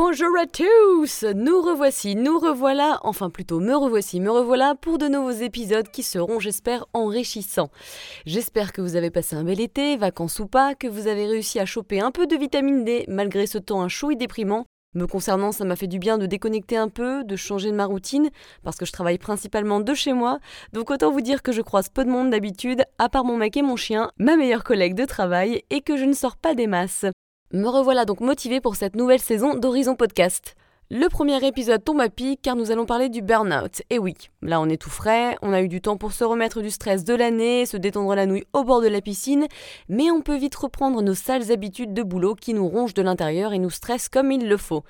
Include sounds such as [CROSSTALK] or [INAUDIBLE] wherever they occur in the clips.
Bonjour à tous Nous revoici, nous revoilà, enfin plutôt me revoici, me revoilà pour de nouveaux épisodes qui seront, j'espère, enrichissants. J'espère que vous avez passé un bel été, vacances ou pas, que vous avez réussi à choper un peu de vitamine D malgré ce temps un chaud et déprimant. Me concernant, ça m'a fait du bien de déconnecter un peu, de changer de ma routine, parce que je travaille principalement de chez moi, donc autant vous dire que je croise peu de monde d'habitude, à part mon mec et mon chien, ma meilleure collègue de travail, et que je ne sors pas des masses. Me revoilà donc motivé pour cette nouvelle saison d'Horizon Podcast. Le premier épisode tombe à pic car nous allons parler du burn-out. Et oui, là on est tout frais, on a eu du temps pour se remettre du stress de l'année, se détendre la nouille au bord de la piscine, mais on peut vite reprendre nos sales habitudes de boulot qui nous rongent de l'intérieur et nous stressent comme il le faut.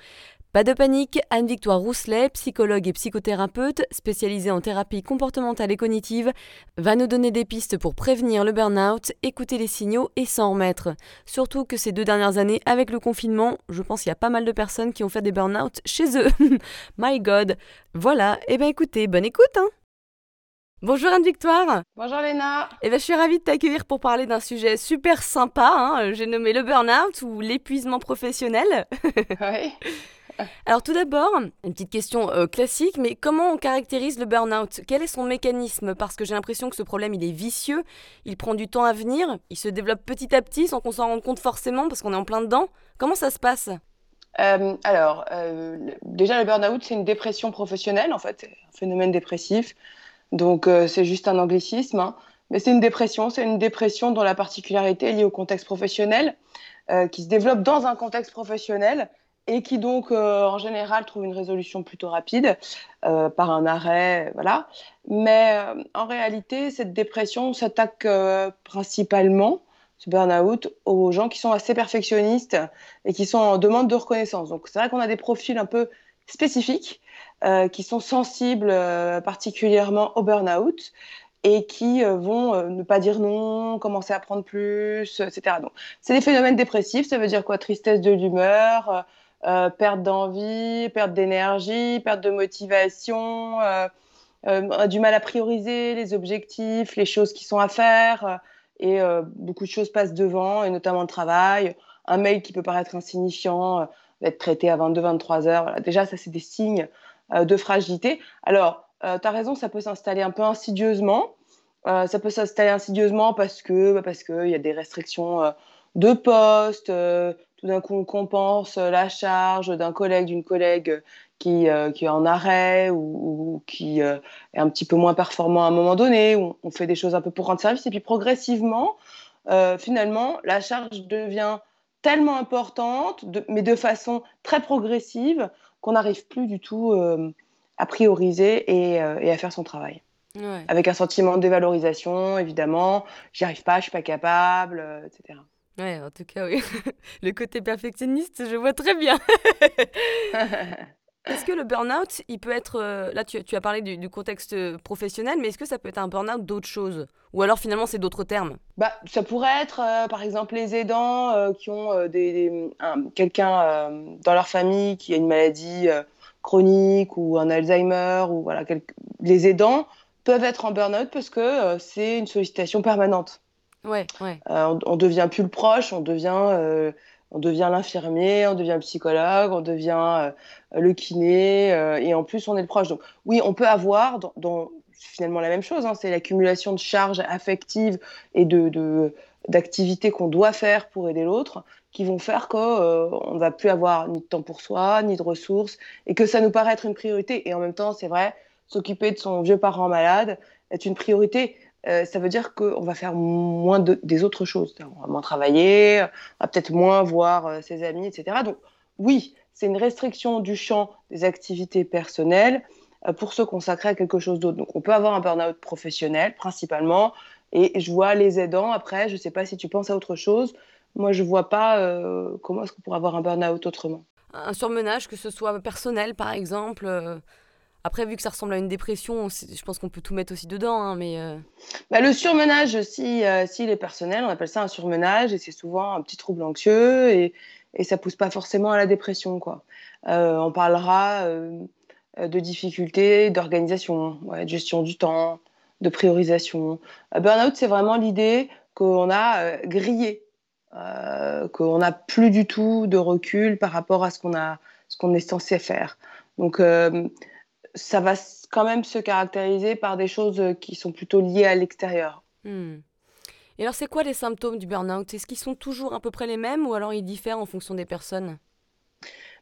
Pas de panique, Anne-Victoire Rousselet, psychologue et psychothérapeute spécialisée en thérapie comportementale et cognitive, va nous donner des pistes pour prévenir le burn-out, écouter les signaux et s'en remettre. Surtout que ces deux dernières années, avec le confinement, je pense qu'il y a pas mal de personnes qui ont fait des burn-out chez eux. [LAUGHS] My God Voilà, et eh ben écoutez, bonne écoute hein Bonjour Anne-Victoire Bonjour Léna Eh ben, Je suis ravie de t'accueillir pour parler d'un sujet super sympa, hein. j'ai nommé le burn-out ou l'épuisement professionnel. oui [LAUGHS] alors tout d'abord, une petite question euh, classique, mais comment on caractérise le burn-out? Quel est son mécanisme? Parce que j'ai l'impression que ce problème, il est vicieux, il prend du temps à venir, il se développe petit à petit sans qu'on s'en rende compte forcément parce qu'on est en plein dedans. Comment ça se passe? Euh, alors, euh, déjà, le burn-out, c'est une dépression professionnelle, en fait, un phénomène dépressif. Donc, c'est juste un anglicisme. Hein. Mais c'est une dépression, c'est une dépression dont la particularité est liée au contexte professionnel, qui se développe dans un contexte professionnel et qui donc euh, en général trouve une résolution plutôt rapide euh, par un arrêt, voilà. Mais euh, en réalité, cette dépression s'attaque principalement, ce burn-out, aux gens qui sont assez perfectionnistes et qui sont en demande de reconnaissance. Donc c'est vrai qu'on a des profils un peu spécifiques qui sont sensibles particulièrement au burn-out et qui vont ne pas dire non, commencer à prendre plus, etc. Donc, c'est des phénomènes dépressifs, ça veut dire quoi? Tristesse de l'humeur, euh, perte d'envie, perte d'énergie, perte de motivation, euh, euh, du mal à prioriser les objectifs, les choses qui sont à faire, et beaucoup de choses passent devant, et notamment le travail. Un mail qui peut paraître insignifiant va être traité à 22-23 heures. Déjà, ça, c'est des signes de fragilité. Alors, tu as raison, ça peut s'installer un peu insidieusement. ça peut s'installer insidieusement parce que bah, qu'il y a des restrictions de poste, tout d'un coup on compense euh, la charge d'un collègue, d'une collègue qui, euh, qui, est en arrêt ou, qui euh, est un petit peu moins performant à un moment donné, on, on fait des choses un peu pour rendre service, et puis progressivement, finalement, la charge devient tellement importante, mais de façon très progressive, qu'on n'arrive plus du tout à prioriser et, et, à faire son travail. Avec un sentiment de dévalorisation, évidemment, j'y arrive pas, je suis pas capable, etc. Ouais, en tout cas, oui. [LAUGHS] Le côté perfectionniste, je vois très bien. [LAUGHS] Est-ce que le burn-out, il peut être. Euh, là, tu, as parlé du, contexte professionnel, mais est-ce que ça peut être un burn-out d'autre chose Ou alors finalement, c'est d'autres termes? Bah, Ça pourrait être, euh, par exemple, les aidants euh, qui ont des, quelqu'un dans leur famille qui a une maladie chronique ou un Alzheimer, ou voilà, les aidants peuvent être en burn-out parce que c'est une sollicitation permanente. Ouais. Euh, on, devient plus le proche, on devient, euh, on devient l'infirmier, on devient le psychologue, on devient euh, le kiné, et en plus on est le proche. Donc oui, on peut avoir dans, finalement la même chose, hein, c'est l'accumulation de charges affectives et de, d'activités qu'on doit faire pour aider l'autre qui vont faire qu'on ne va plus avoir ni de temps pour soi, ni de ressources, et que ça nous paraît être une priorité. Et en même temps, c'est vrai, s'occuper de son vieux parent malade est une priorité. Euh, ça veut dire qu'on va faire moins des autres choses. On va moins travailler, on va peut-être moins voir euh, ses amis, etc. Donc oui, c'est une restriction du champ des activités personnelles euh, pour se consacrer à quelque chose d'autre. Donc on peut avoir un burn-out professionnel principalement, et je vois les aidants après, je ne sais pas si tu penses à autre chose, moi je ne vois pas comment est-ce qu'on pourrait avoir un burn-out autrement. Un surmenage, que ce soit personnel par exemple Après, vu que ça ressemble à une dépression, je pense qu'on peut tout mettre aussi dedans, hein, mais... Euh. Bah, le surmenage, si, euh, s'il est personnel, on appelle ça un surmenage, et c'est souvent un petit trouble anxieux, et, et ça pousse pas forcément à la dépression, quoi. Euh, on parlera de difficultés d'organisation, de gestion du temps, de priorisation. Burnout, c'est vraiment l'idée qu'on a grillé, qu'on n'a plus du tout de recul par rapport à ce qu'on a, ce qu'on est censé faire. Donc ça va quand même se caractériser par des choses euh, qui sont plutôt liées à l'extérieur. Hmm. Et alors, c'est quoi les symptômes du burn-out? Est-ce qu'ils sont toujours à peu près les mêmes ou alors ils diffèrent en fonction des personnes?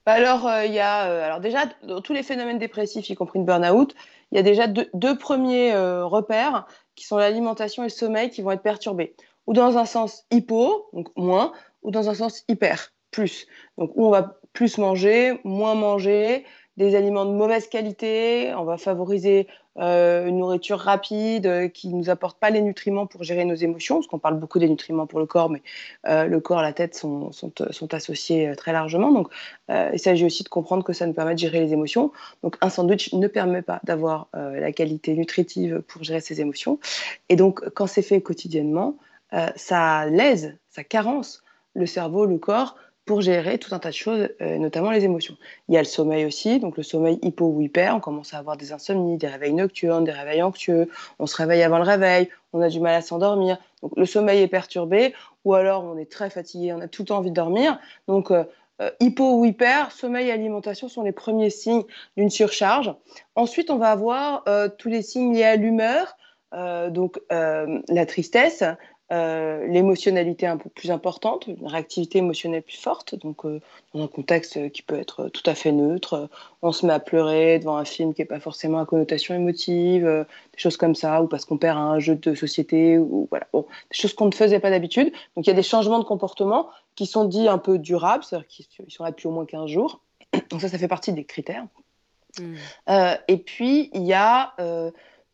Bah alors, euh, il y a, euh, alors déjà, dans tous les phénomènes dépressifs, y compris le burn-out, il y a déjà deux, premiers repères qui sont l'alimentation et le sommeil qui vont être perturbés. Ou dans un sens hypo, donc moins, ou dans un sens hyper, plus. Donc, où on va plus manger, moins manger, des aliments de mauvaise qualité, on va favoriser euh, une nourriture rapide euh, qui ne nous apporte pas les nutriments pour gérer nos émotions, parce qu'on parle beaucoup des nutriments pour le corps, mais euh, le corps, la tête sont, sont, sont associés très largement. Donc, il s'agit aussi de comprendre que ça nous permet de gérer les émotions. Donc, un sandwich ne permet pas d'avoir la qualité nutritive pour gérer ses émotions. Et donc, quand c'est fait quotidiennement, ça lèse, ça carence le cerveau, le corps pour gérer tout un tas de choses, euh, notamment les émotions. Il y a le sommeil aussi, donc le sommeil hypo ou hyper, on commence à avoir des insomnies, des réveils nocturnes, des réveils anxieux, on se réveille avant le réveil, on a du mal à s'endormir. Donc le sommeil est perturbé, ou alors on est très fatigué, on a tout le temps envie de dormir. Donc euh, euh, hypo ou hyper, sommeil et alimentation sont les premiers signes d'une surcharge. Ensuite, on va avoir tous les signes liés à l'humeur, donc la tristesse, euh, l'émotionnalité un peu plus importante, une réactivité émotionnelle plus forte, donc euh, dans un contexte qui peut être tout à fait neutre. On se met à pleurer devant un film qui n'est pas forcément à connotation émotive, euh, des choses comme ça, ou parce qu'on perd un jeu de société, ou voilà, bon, des choses qu'on ne faisait pas d'habitude. Donc il y a des changements de comportement qui sont dits un peu durables, c'est-à-dire qu'ils sont là depuis au moins 15 jours. [CLEARS THROAT] Donc ça, ça fait partie des critères. Mmh. et puis il y a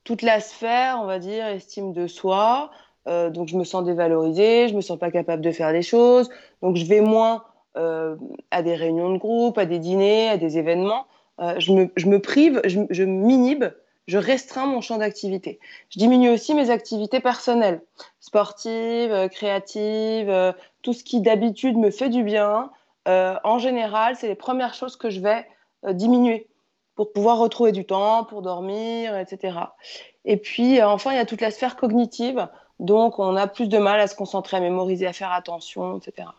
toute la sphère, on va dire, estime de soi. Euh, donc je me sens dévalorisée, je me sens pas capable de faire des choses, donc je vais moins euh, à des réunions de groupe, à des dîners, à des événements. Euh, je, me, je, me, prive, je, je m'inhibe, je restreins mon champ d'activité. Je diminue aussi mes activités personnelles, sportives, créatives, tout ce qui d'habitude me fait du bien. en général, c'est les premières choses que je vais diminuer pour pouvoir retrouver du temps, pour dormir, etc. Et puis, enfin, il y a toute la sphère cognitive. Donc, on a plus de mal à se concentrer, à mémoriser, à faire attention, etc.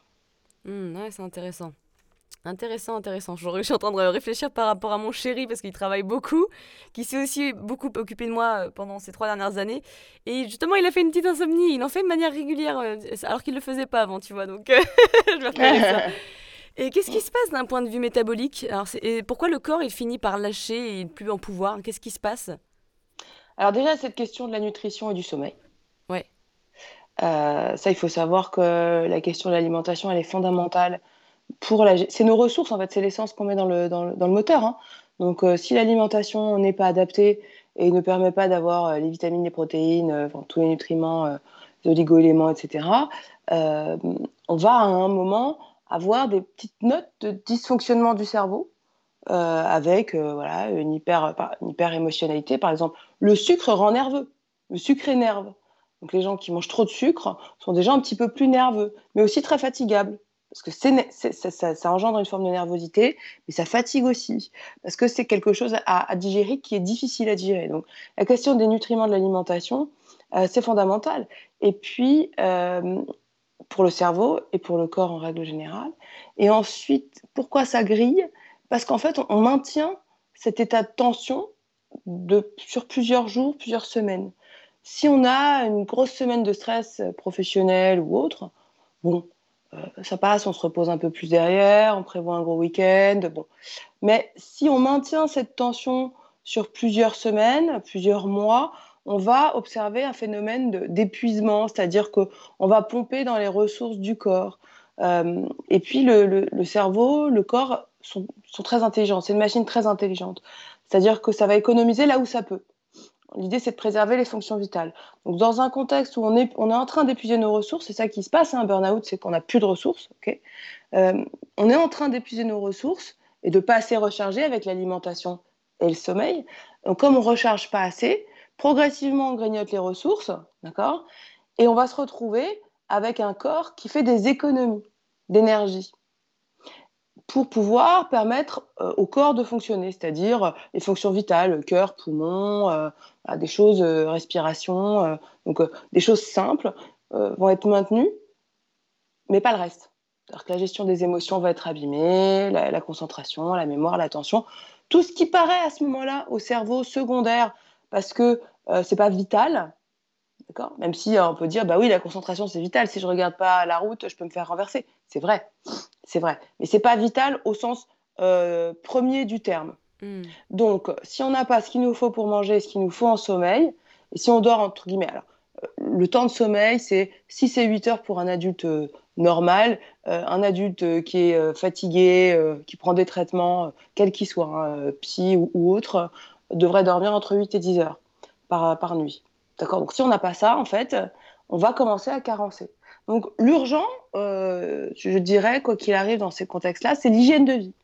Mmh, ouais, c'est intéressant. Intéressant, intéressant. Je suis en train de réfléchir par rapport à mon chéri parce qu'il travaille beaucoup, qui s'est aussi beaucoup occupé de moi euh, pendant ces trois dernières années. Et justement, il a fait une petite insomnie. Il en fait de manière régulière, euh, alors qu'il ne le faisait pas avant, tu vois. Donc, [LAUGHS] je vais ça. [LAUGHS] Et qu'est-ce qui se passe d'un point de vue métabolique? Alors, et Pourquoi le corps il finit par lâcher et plus en pouvoir? Qu'est-ce qui se passe? Alors déjà, cette question de la nutrition et du sommeil. Euh, ça, il faut savoir que la question de l'alimentation, elle est fondamentale pour la. C'est nos ressources, en fait, c'est l'essence qu'on met dans le, dans le, moteur. Hein. Donc, euh, si l'alimentation n'est pas adaptée et ne permet pas d'avoir euh, les vitamines, les protéines, tous les nutriments, les oligo-éléments, etc., on va à un moment avoir des petites notes de dysfonctionnement du cerveau. avec voilà, une, hyper, une hyper émotionnalité. Par exemple, le sucre rend nerveux. Le sucre énerve. Donc les gens qui mangent trop de sucre sont déjà un petit peu plus nerveux, mais aussi très fatigables. Parce que ça, engendre une forme de nervosité, mais ça fatigue aussi. Parce que c'est quelque chose à, digérer qui est difficile à digérer. Donc la question des nutriments de l'alimentation, euh, c'est fondamental. Et puis, euh, pour le cerveau et pour le corps en règle générale. Et ensuite, pourquoi ça grille? Parce qu'en fait, on, maintient cet état de tension sur plusieurs jours, plusieurs semaines. Si on a une grosse semaine de stress professionnel ou autre, bon, euh, ça passe, on se repose un peu plus derrière, on prévoit un gros week-end, bon. Mais si on maintient cette tension sur plusieurs semaines, plusieurs mois, on va observer un phénomène d'épuisement, c'est-à-dire qu'on va pomper dans les ressources du corps. Euh, et puis le, cerveau, le corps sont très intelligents, c'est une machine très intelligente. C'est-à-dire que ça va économiser là où ça peut. L'idée, c'est de préserver les fonctions vitales. Donc, dans un contexte où on est, on est en train d'épuiser nos ressources, c'est ça qui se passe, un hein, burn-out, c'est qu'on n'a plus de ressources. Euh, on est en train d'épuiser nos ressources et de pas assez recharger avec l'alimentation et le sommeil. Donc, comme on recharge pas assez, progressivement, on grignote les ressources, d'accord? Et on va se retrouver avec un corps qui fait des économies d'énergie pour pouvoir permettre euh, au corps de fonctionner, c'est-à-dire euh, les fonctions vitales, cœur, poumon, euh, des choses, respiration, donc des choses simples vont être maintenues, mais pas le reste. que la gestion des émotions va être abîmée, la, la concentration, la mémoire, l'attention, tout ce qui paraît à ce moment-là au cerveau secondaire parce que c'est pas vital, D'accord? Même si on peut dire, bah oui, la concentration, c'est vital. Si je regarde pas la route, je peux me faire renverser. C'est vrai, c'est vrai. Mais c'est pas vital au sens euh, premier du terme. Hmm. Donc, si on n'a pas ce qu'il nous faut pour manger, ce qu'il nous faut en sommeil, et si on dort, entre guillemets, alors, euh, le temps de sommeil, c'est 6 et 8 heures pour un adulte euh, normal. un adulte qui est fatigué, qui prend des traitements, quels qu'ils soient, hein, psy ou, ou autre, devrait dormir entre 8 et 10 heures par, par nuit. D'accord? Donc si on n'a pas ça, en fait, on va commencer à carencer. Donc l'urgent, euh, je dirais, quoi qu'il arrive dans ces contextes-là, c'est l'hygiène de vie.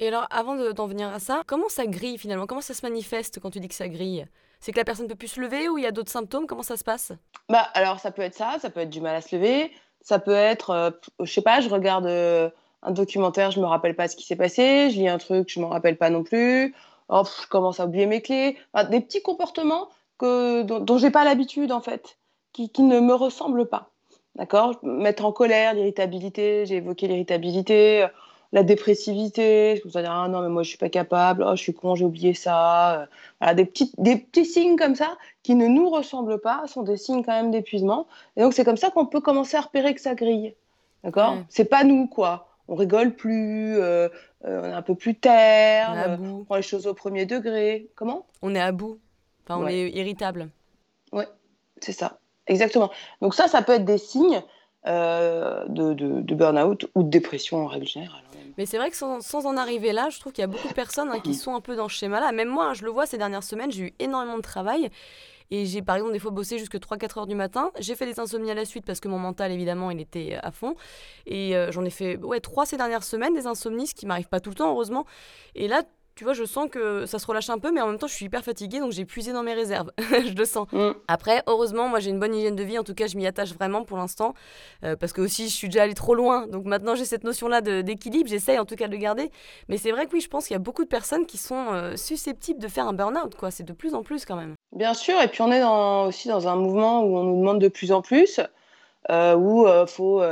Et alors, avant d'en venir à ça, comment ça grille finalement? Comment ça se manifeste quand tu dis que ça grille? C'est que la personne ne peut plus se lever ou il y a d'autres symptômes? Comment ça se passe? Bah alors ça peut être ça, ça peut être du mal à se lever, ça peut être, euh, je sais pas, je regarde euh, un documentaire, je me rappelle pas ce qui s'est passé, je lis un truc, je me rappelle pas non plus, oh, je commence à oublier mes clés, des petits comportements que, dont, dont j'ai pas l'habitude en fait, qui, qui, ne me ressemblent pas. D'accord? Mettre en colère, l'irritabilité, j'ai évoqué l'irritabilité, la dépressivité, je vous dire ah non mais moi je suis pas capable, oh je suis con, j'ai oublié ça. Voilà, des petits des petits signes comme ça qui ne nous ressemblent pas sont des signes quand même d'épuisement. Et donc c'est comme ça qu'on peut commencer à repérer que ça grille. D'accord? C'est pas nous quoi. On rigole plus, euh, euh, on est un peu plus terre, on prend les choses au premier degré. Comment? On est à bout. Enfin, on est irritable. Oui, c'est ça. Exactement. Donc ça, ça peut être des signes euh, de, de, burn-out ou de dépression en règle générale. Mais c'est vrai que sans, sans, en arriver là, je trouve qu'il y a beaucoup de personnes hein, qui mm. sont un peu dans ce schéma-là. Même moi, hein, je le vois ces dernières semaines, j'ai eu énormément de travail. Et j'ai par exemple des fois bossé jusque 3-4 heures du matin. J'ai fait des insomnies à la suite parce que mon mental, évidemment, il était à fond. Et euh, j'en ai fait ouais, 3 ces dernières semaines, des insomnies, ce qui m'arrive pas tout le temps, heureusement. Et là, tu vois, je sens que ça se relâche un peu, mais en même temps, je suis hyper fatiguée, donc j'ai puisé dans mes réserves. [LAUGHS] je le sens. Mm. Après, heureusement, moi, j'ai une bonne hygiène de vie. En tout cas, je m'y attache vraiment pour l'instant, euh, parce que aussi, je suis déjà allée trop loin. Donc maintenant, j'ai cette notion-là d'équilibre. J'essaye en tout cas de le garder. Mais c'est vrai que oui, je pense qu'il y a beaucoup de personnes qui sont euh, susceptibles de faire un burn-out. Quoi, c'est de plus en plus quand même. Bien sûr. Et puis on est dans, aussi dans un mouvement où on nous demande de plus en plus, euh, où il faut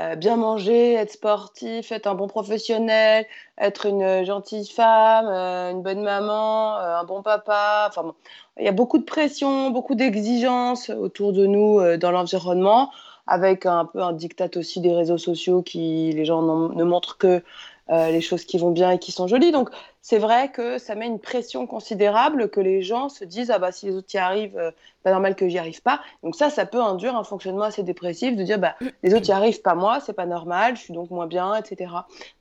euh, bien manger, être sportif, être un bon professionnel, être une gentille femme, euh, une bonne maman, euh, un bon papa. Enfin, il y a beaucoup de pression, beaucoup d'exigences autour de nous dans l'environnement, avec un peu un diktat aussi des réseaux sociaux qui les gens ne montrent que euh, les choses qui vont bien et qui sont jolies. Donc, c'est vrai que ça met une pression considérable que les gens se disent Ah, bah, si les autres y arrivent, euh, pas normal que j'y arrive pas. Donc, ça, ça peut induire un fonctionnement assez dépressif de dire bah, Les autres y arrivent, pas moi, c'est pas normal, je suis donc moins bien, etc.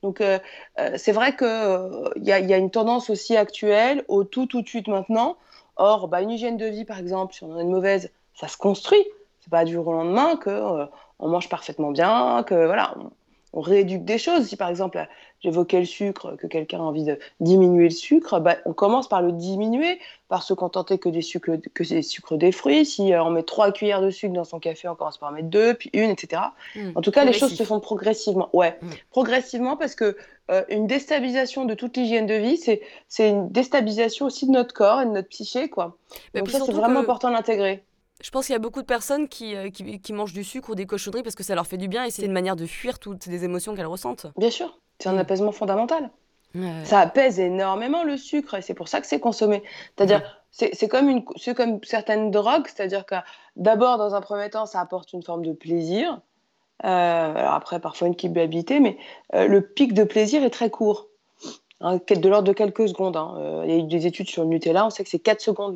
Donc, euh, c'est vrai qu'il y, a, y a une tendance aussi actuelle au tout, tout de suite maintenant. Or, bah, une hygiène de vie, par exemple, si on en a une mauvaise, ça se construit. C'est pas du jour au lendemain que on mange parfaitement bien, que voilà, rééduque des choses. Si par exemple, j'évoquais le sucre, que quelqu'un a envie de diminuer le sucre, bah, on commence par le diminuer, par se contenter que des sucres, que des sucres des fruits. Si euh, on met trois cuillères de sucre dans son café, on commence par en mettre deux, puis une, etc. Mmh. en tout cas, les choses se font progressivement. Ouais, mmh. progressivement parce que euh, une déstabilisation de toute l'hygiène de vie, c'est une déstabilisation aussi de notre corps et de notre psyché, quoi. Donc ça, c'est vraiment important d'intégrer. Je pense qu'il y a beaucoup de personnes euh, qui, qui, mangent du sucre ou des cochonneries parce que ça leur fait du bien et c'est une manière de fuir toutes les émotions qu'elles ressentent. Bien sûr, c'est un mm. apaisement fondamental. Ça apaise énormément le sucre et c'est pour ça que c'est consommé. C'est-à-dire, c'est comme, une, comme certaines drogues, c'est-à-dire que d'abord, dans un premier temps, ça apporte une forme de plaisir. Euh, alors après, parfois une culpabilité, mais euh, le pic de plaisir est très court. Hein, de l'ordre de quelques secondes. Hein. Euh, il y a eu des études sur le Nutella, on sait que c'est 4 secondes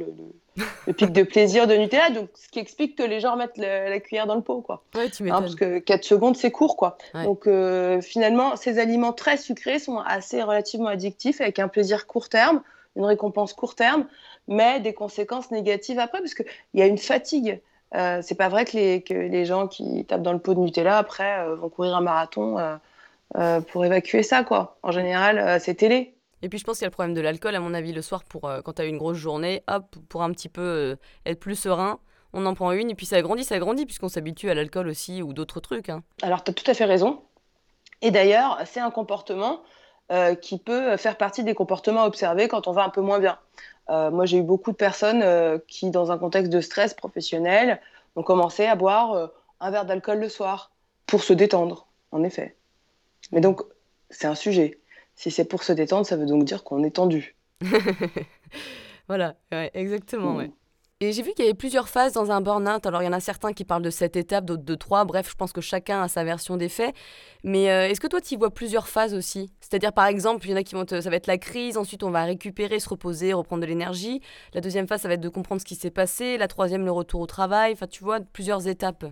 le, pic de plaisir de Nutella, donc ce qui explique que les gens mettent la cuillère dans le pot. Quoi. Ouais, tu hein, parce que 4 secondes, c'est court. Quoi. Donc euh, finalement, ces aliments très sucrés sont assez relativement addictifs, avec un plaisir court terme, une récompense court terme, mais des conséquences négatives après, parce qu'il y a une fatigue. Euh, c'est pas vrai que les, que les, gens qui tapent dans le pot de Nutella, après, vont courir un marathon euh, pour évacuer ça, quoi. En général, euh, c'est télé. Et puis je pense qu'il y a le problème de l'alcool, à mon avis, le soir, pour quand tu as une grosse journée, hop, pour un petit peu être plus serein, on en prend une, et puis ça grandit, ça grandit, puisqu'on s'habitue à l'alcool aussi ou d'autres trucs. Hein. Alors, tu as tout à fait raison. Et d'ailleurs, c'est un comportement euh, qui peut faire partie des comportements observés quand on va un peu moins bien. Euh, moi, j'ai eu beaucoup de personnes euh, qui, dans un contexte de stress professionnel, ont commencé à boire un verre d'alcool le soir pour se détendre, en effet. Mais donc, c'est un sujet. Si c'est pour se détendre, ça veut donc dire qu'on est tendu. [LAUGHS] voilà, exactement. Mm. Ouais. Et j'ai vu qu'il y avait plusieurs phases dans un burn-out. Alors, il y en a certains qui parlent de cette étape, d'autres de trois. Bref, je pense que chacun a sa version des faits. Mais euh, est-ce que toi, tu y vois plusieurs phases aussi? C'est-à-dire, par exemple, il y en a qui vont ça va être la crise, ensuite on va récupérer, se reposer, reprendre de l'énergie. La deuxième phase, ça va être de comprendre ce qui s'est passé. La troisième, le retour au travail. Enfin, tu vois, plusieurs étapes.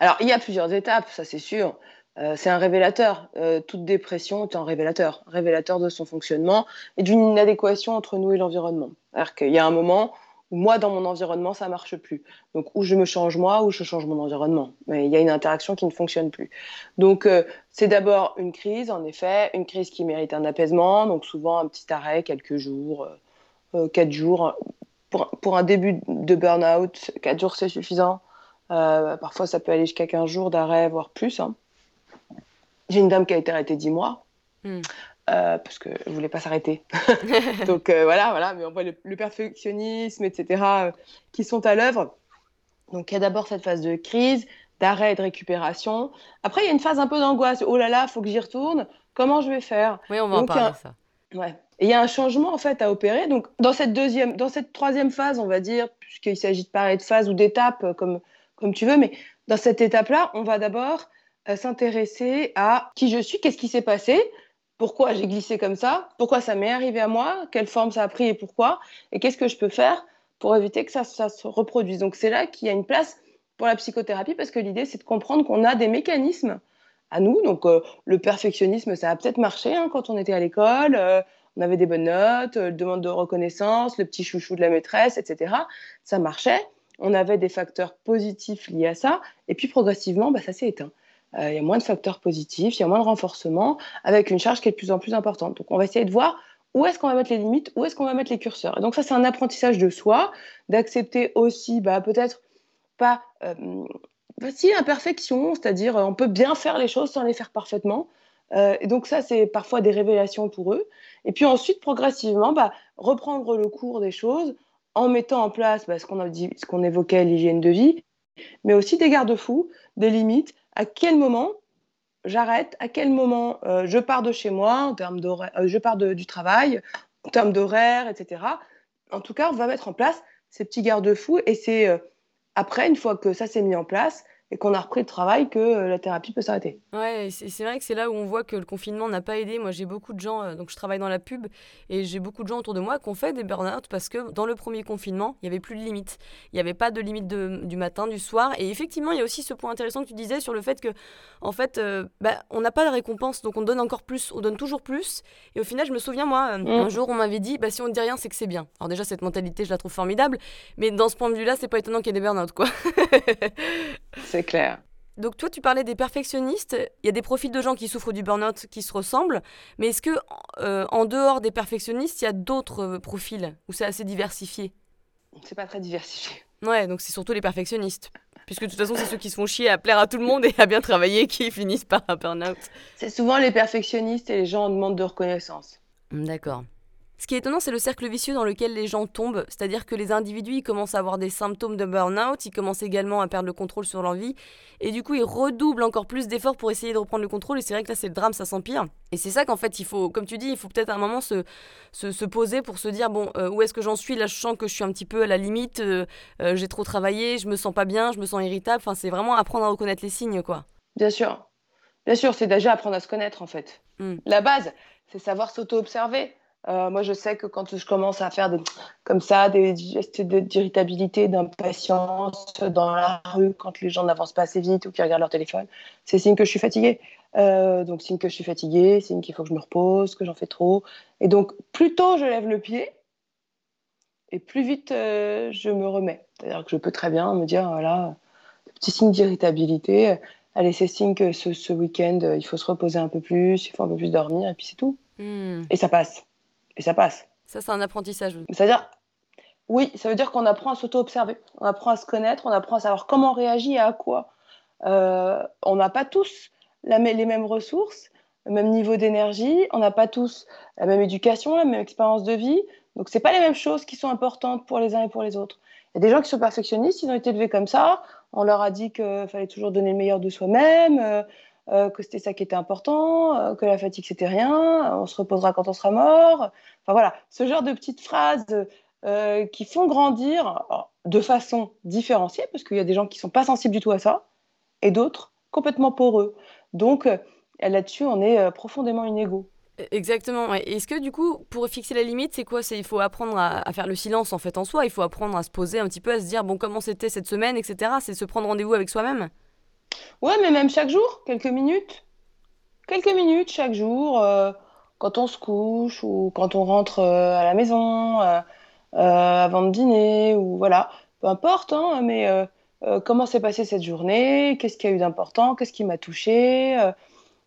Alors, il y a plusieurs étapes, ça c'est sûr. Euh, c'est un révélateur. Euh, toute dépression est un révélateur, révélateur de son fonctionnement et d'une inadéquation entre nous et l'environnement. C'est-à-dire qu'il y a un moment moi, dans mon environnement, ça marche plus. Donc, ou je me change moi, ou je change mon environnement. Mais il y a une interaction qui ne fonctionne plus. Donc, euh, c'est d'abord une crise, en effet, une crise qui mérite un apaisement. Donc, souvent un petit arrêt, quelques jours, quatre jours. Pour, pour, un début de burn-out, quatre jours, c'est suffisant. parfois, ça peut aller jusqu'à 15 jours d'arrêt, voire plus. Hein. J'ai une dame qui a été arrêtée 10 mois. Hmm. Euh, parce que je voulais pas s'arrêter. [LAUGHS] Donc euh, voilà, voilà, mais on voit le, perfectionnisme, etc., euh, qui sont à l'œuvre. Donc il y a d'abord cette phase de crise, d'arrêt et de récupération. Après, il y a une phase un peu d'angoisse. Oh là là, faut que j'y retourne. Comment je vais faire? Oui, on va en parler ça. Ouais. Et il y a un changement en fait à opérer. Donc dans cette deuxième, dans cette troisième phase, on va dire, puisqu'il s'agit de parler de phase ou d'étape, comme comme tu veux, mais dans cette étape-là, on va d'abord s'intéresser à qui je suis, qu'est-ce qui s'est passé, pourquoi j'ai glissé comme ça, pourquoi ça m'est arrivé à moi, quelle forme ça a pris et pourquoi, et qu'est-ce que je peux faire pour éviter que ça, se reproduise. Donc c'est là qu'il y a une place pour la psychothérapie parce que l'idée c'est de comprendre qu'on a des mécanismes à nous. Donc euh, le perfectionnisme, ça a peut-être marché hein, quand on était à l'école, euh, on avait des bonnes notes, euh, demande de reconnaissance, le petit chouchou de la maîtresse, etc. Ça marchait. On avait des facteurs positifs liés à ça, et puis progressivement, bah, ça s'est éteint. Euh, il y a moins de facteurs positifs, il y a moins de renforcement, avec une charge qui est de plus en plus importante. Donc on va essayer de voir où est-ce qu'on va mettre les limites, où est-ce qu'on va mettre les curseurs. Et donc ça, c'est un apprentissage de soi, d'accepter aussi, bah, peut-être pas, euh, si imperfection, c'est-à-dire on peut bien faire les choses sans les faire parfaitement. Euh, et donc ça, c'est parfois des révélations pour eux. Et puis ensuite, progressivement, bah, reprendre le cours des choses en mettant en place bah, ce qu'on qu'on évoquait, l'hygiène de vie, mais aussi des garde-fous, des limites, à quel moment j'arrête, à quel moment euh, je pars de chez moi, en termes euh, je pars du travail, en termes d'horaire, etc. En tout cas, on va mettre en place ces petits garde-fous et c'est euh, après, une fois que ça s'est mis en place, et qu'on a repris le travail que euh, la thérapie peut s'arrêter. Ouais, c'est vrai que c'est là où on voit que le confinement n'a pas aidé. Moi, j'ai beaucoup de gens, euh, donc je travaille dans la pub, et j'ai beaucoup de gens autour de moi qui ont fait des burn-out parce que dans le premier confinement, il n'y avait plus de limite. Il n'y avait pas de limite du matin, du soir. Et effectivement, il y a aussi ce point intéressant que tu disais sur le fait que, en fait, euh, bah, on n'a pas de récompense, donc on donne encore plus, on donne toujours plus. Et au final, je me souviens, moi, mm. un jour, on m'avait dit, bah, si on ne dit rien, c'est que c'est bien. Alors déjà, cette mentalité, je la trouve formidable, mais dans ce point de vue-là, c'est pas étonnant qu'il y ait des burn-out, quoi. [LAUGHS] c'est clair. Donc toi, tu parlais des perfectionnistes. Il y a des profils de gens qui souffrent du burn-out qui se ressemblent. Mais est-ce que euh, en dehors des perfectionnistes, il y a d'autres euh, profils où c'est assez diversifié? C'est pas très diversifié. Ouais, donc c'est surtout les perfectionnistes. Puisque de toute façon, c'est ceux qui se font chier à plaire à tout le monde et à bien travailler [LAUGHS] qui finissent par un burn-out. C'est souvent les perfectionnistes et les gens en demande de reconnaissance. D'accord. Ce qui est étonnant, c'est le cercle vicieux dans lequel les gens tombent, c'est-à-dire que les individus ils commencent à avoir des symptômes de burn-out, ils commencent également à perdre le contrôle sur leur vie, et du coup ils redoublent encore plus d'efforts pour essayer de reprendre le contrôle, et c'est vrai que là c'est le drame, ça s'empire. Et c'est ça qu'en fait il faut, comme tu dis, il faut peut-être à un moment se, se, poser pour se dire, bon, euh, où est-ce que j'en suis? Là je sens que je suis un petit peu à la limite, euh, euh, j'ai trop travaillé, je me sens pas bien, je me sens irritable, enfin c'est vraiment apprendre à reconnaître les signes, quoi. Bien sûr, bien sûr, c'est déjà apprendre à se connaître en fait. Hmm. La base, c'est savoir s'auto-observer. Euh, moi, je sais que quand je commence à faire des, comme ça des gestes d'irritabilité, d'impatience dans la rue, quand les gens n'avancent pas assez vite ou qu'ils regardent leur téléphone, c'est signe que je suis fatiguée. Euh, donc, signe que je suis fatiguée, signe qu'il faut que je me repose, que j'en fais trop. Et donc, plus tôt je lève le pied, et plus vite euh, je me remets. C'est-à-dire que je peux très bien me dire, voilà, petit signe d'irritabilité, allez, c'est signe que ce, ce week-end, il faut se reposer un peu plus, il faut un peu plus dormir, et puis c'est tout. Hmm. Et ça passe. Et ça passe. Ça, c'est un apprentissage. C'est-à-dire, oui, ça veut dire qu'on apprend à s'auto-observer, on apprend à se connaître, on apprend à savoir comment on réagit et à quoi. Euh, on n'a pas tous la, les mêmes ressources, le même niveau d'énergie, on n'a pas tous la même éducation, la même expérience de vie. Donc, ce pas les mêmes choses qui sont importantes pour les uns et pour les autres. Il y a des gens qui sont perfectionnistes, ils ont été élevés comme ça. On leur a dit qu'il fallait toujours donner le meilleur de soi-même, euh, euh, que c'était ça qui était important, que la fatigue c'était rien, on se reposera quand on sera mort. Enfin voilà, ce genre de petites phrases euh, qui font grandir de façon différenciée, parce qu'il y a des gens qui ne sont pas sensibles du tout à ça, et d'autres complètement poreux. Donc euh, là-dessus, on est euh, profondément inégaux. Exactement. Est-ce que du coup, pour fixer la limite, c'est quoi? C'est il faut apprendre à, faire le silence en fait en soi. Il faut apprendre à se poser un petit peu, à se dire bon comment c'était cette semaine, etc. C'est se prendre rendez-vous avec soi-même? Ouais, mais même chaque jour, quelques minutes, quelques minutes chaque jour, quand on se couche ou quand on rentre à la maison. Euh, avant de dîner ou voilà, peu importe, hein, mais euh, euh, comment s'est passée cette journée, qu'est-ce qu'il y a eu d'important, qu'est-ce qui m'a touché,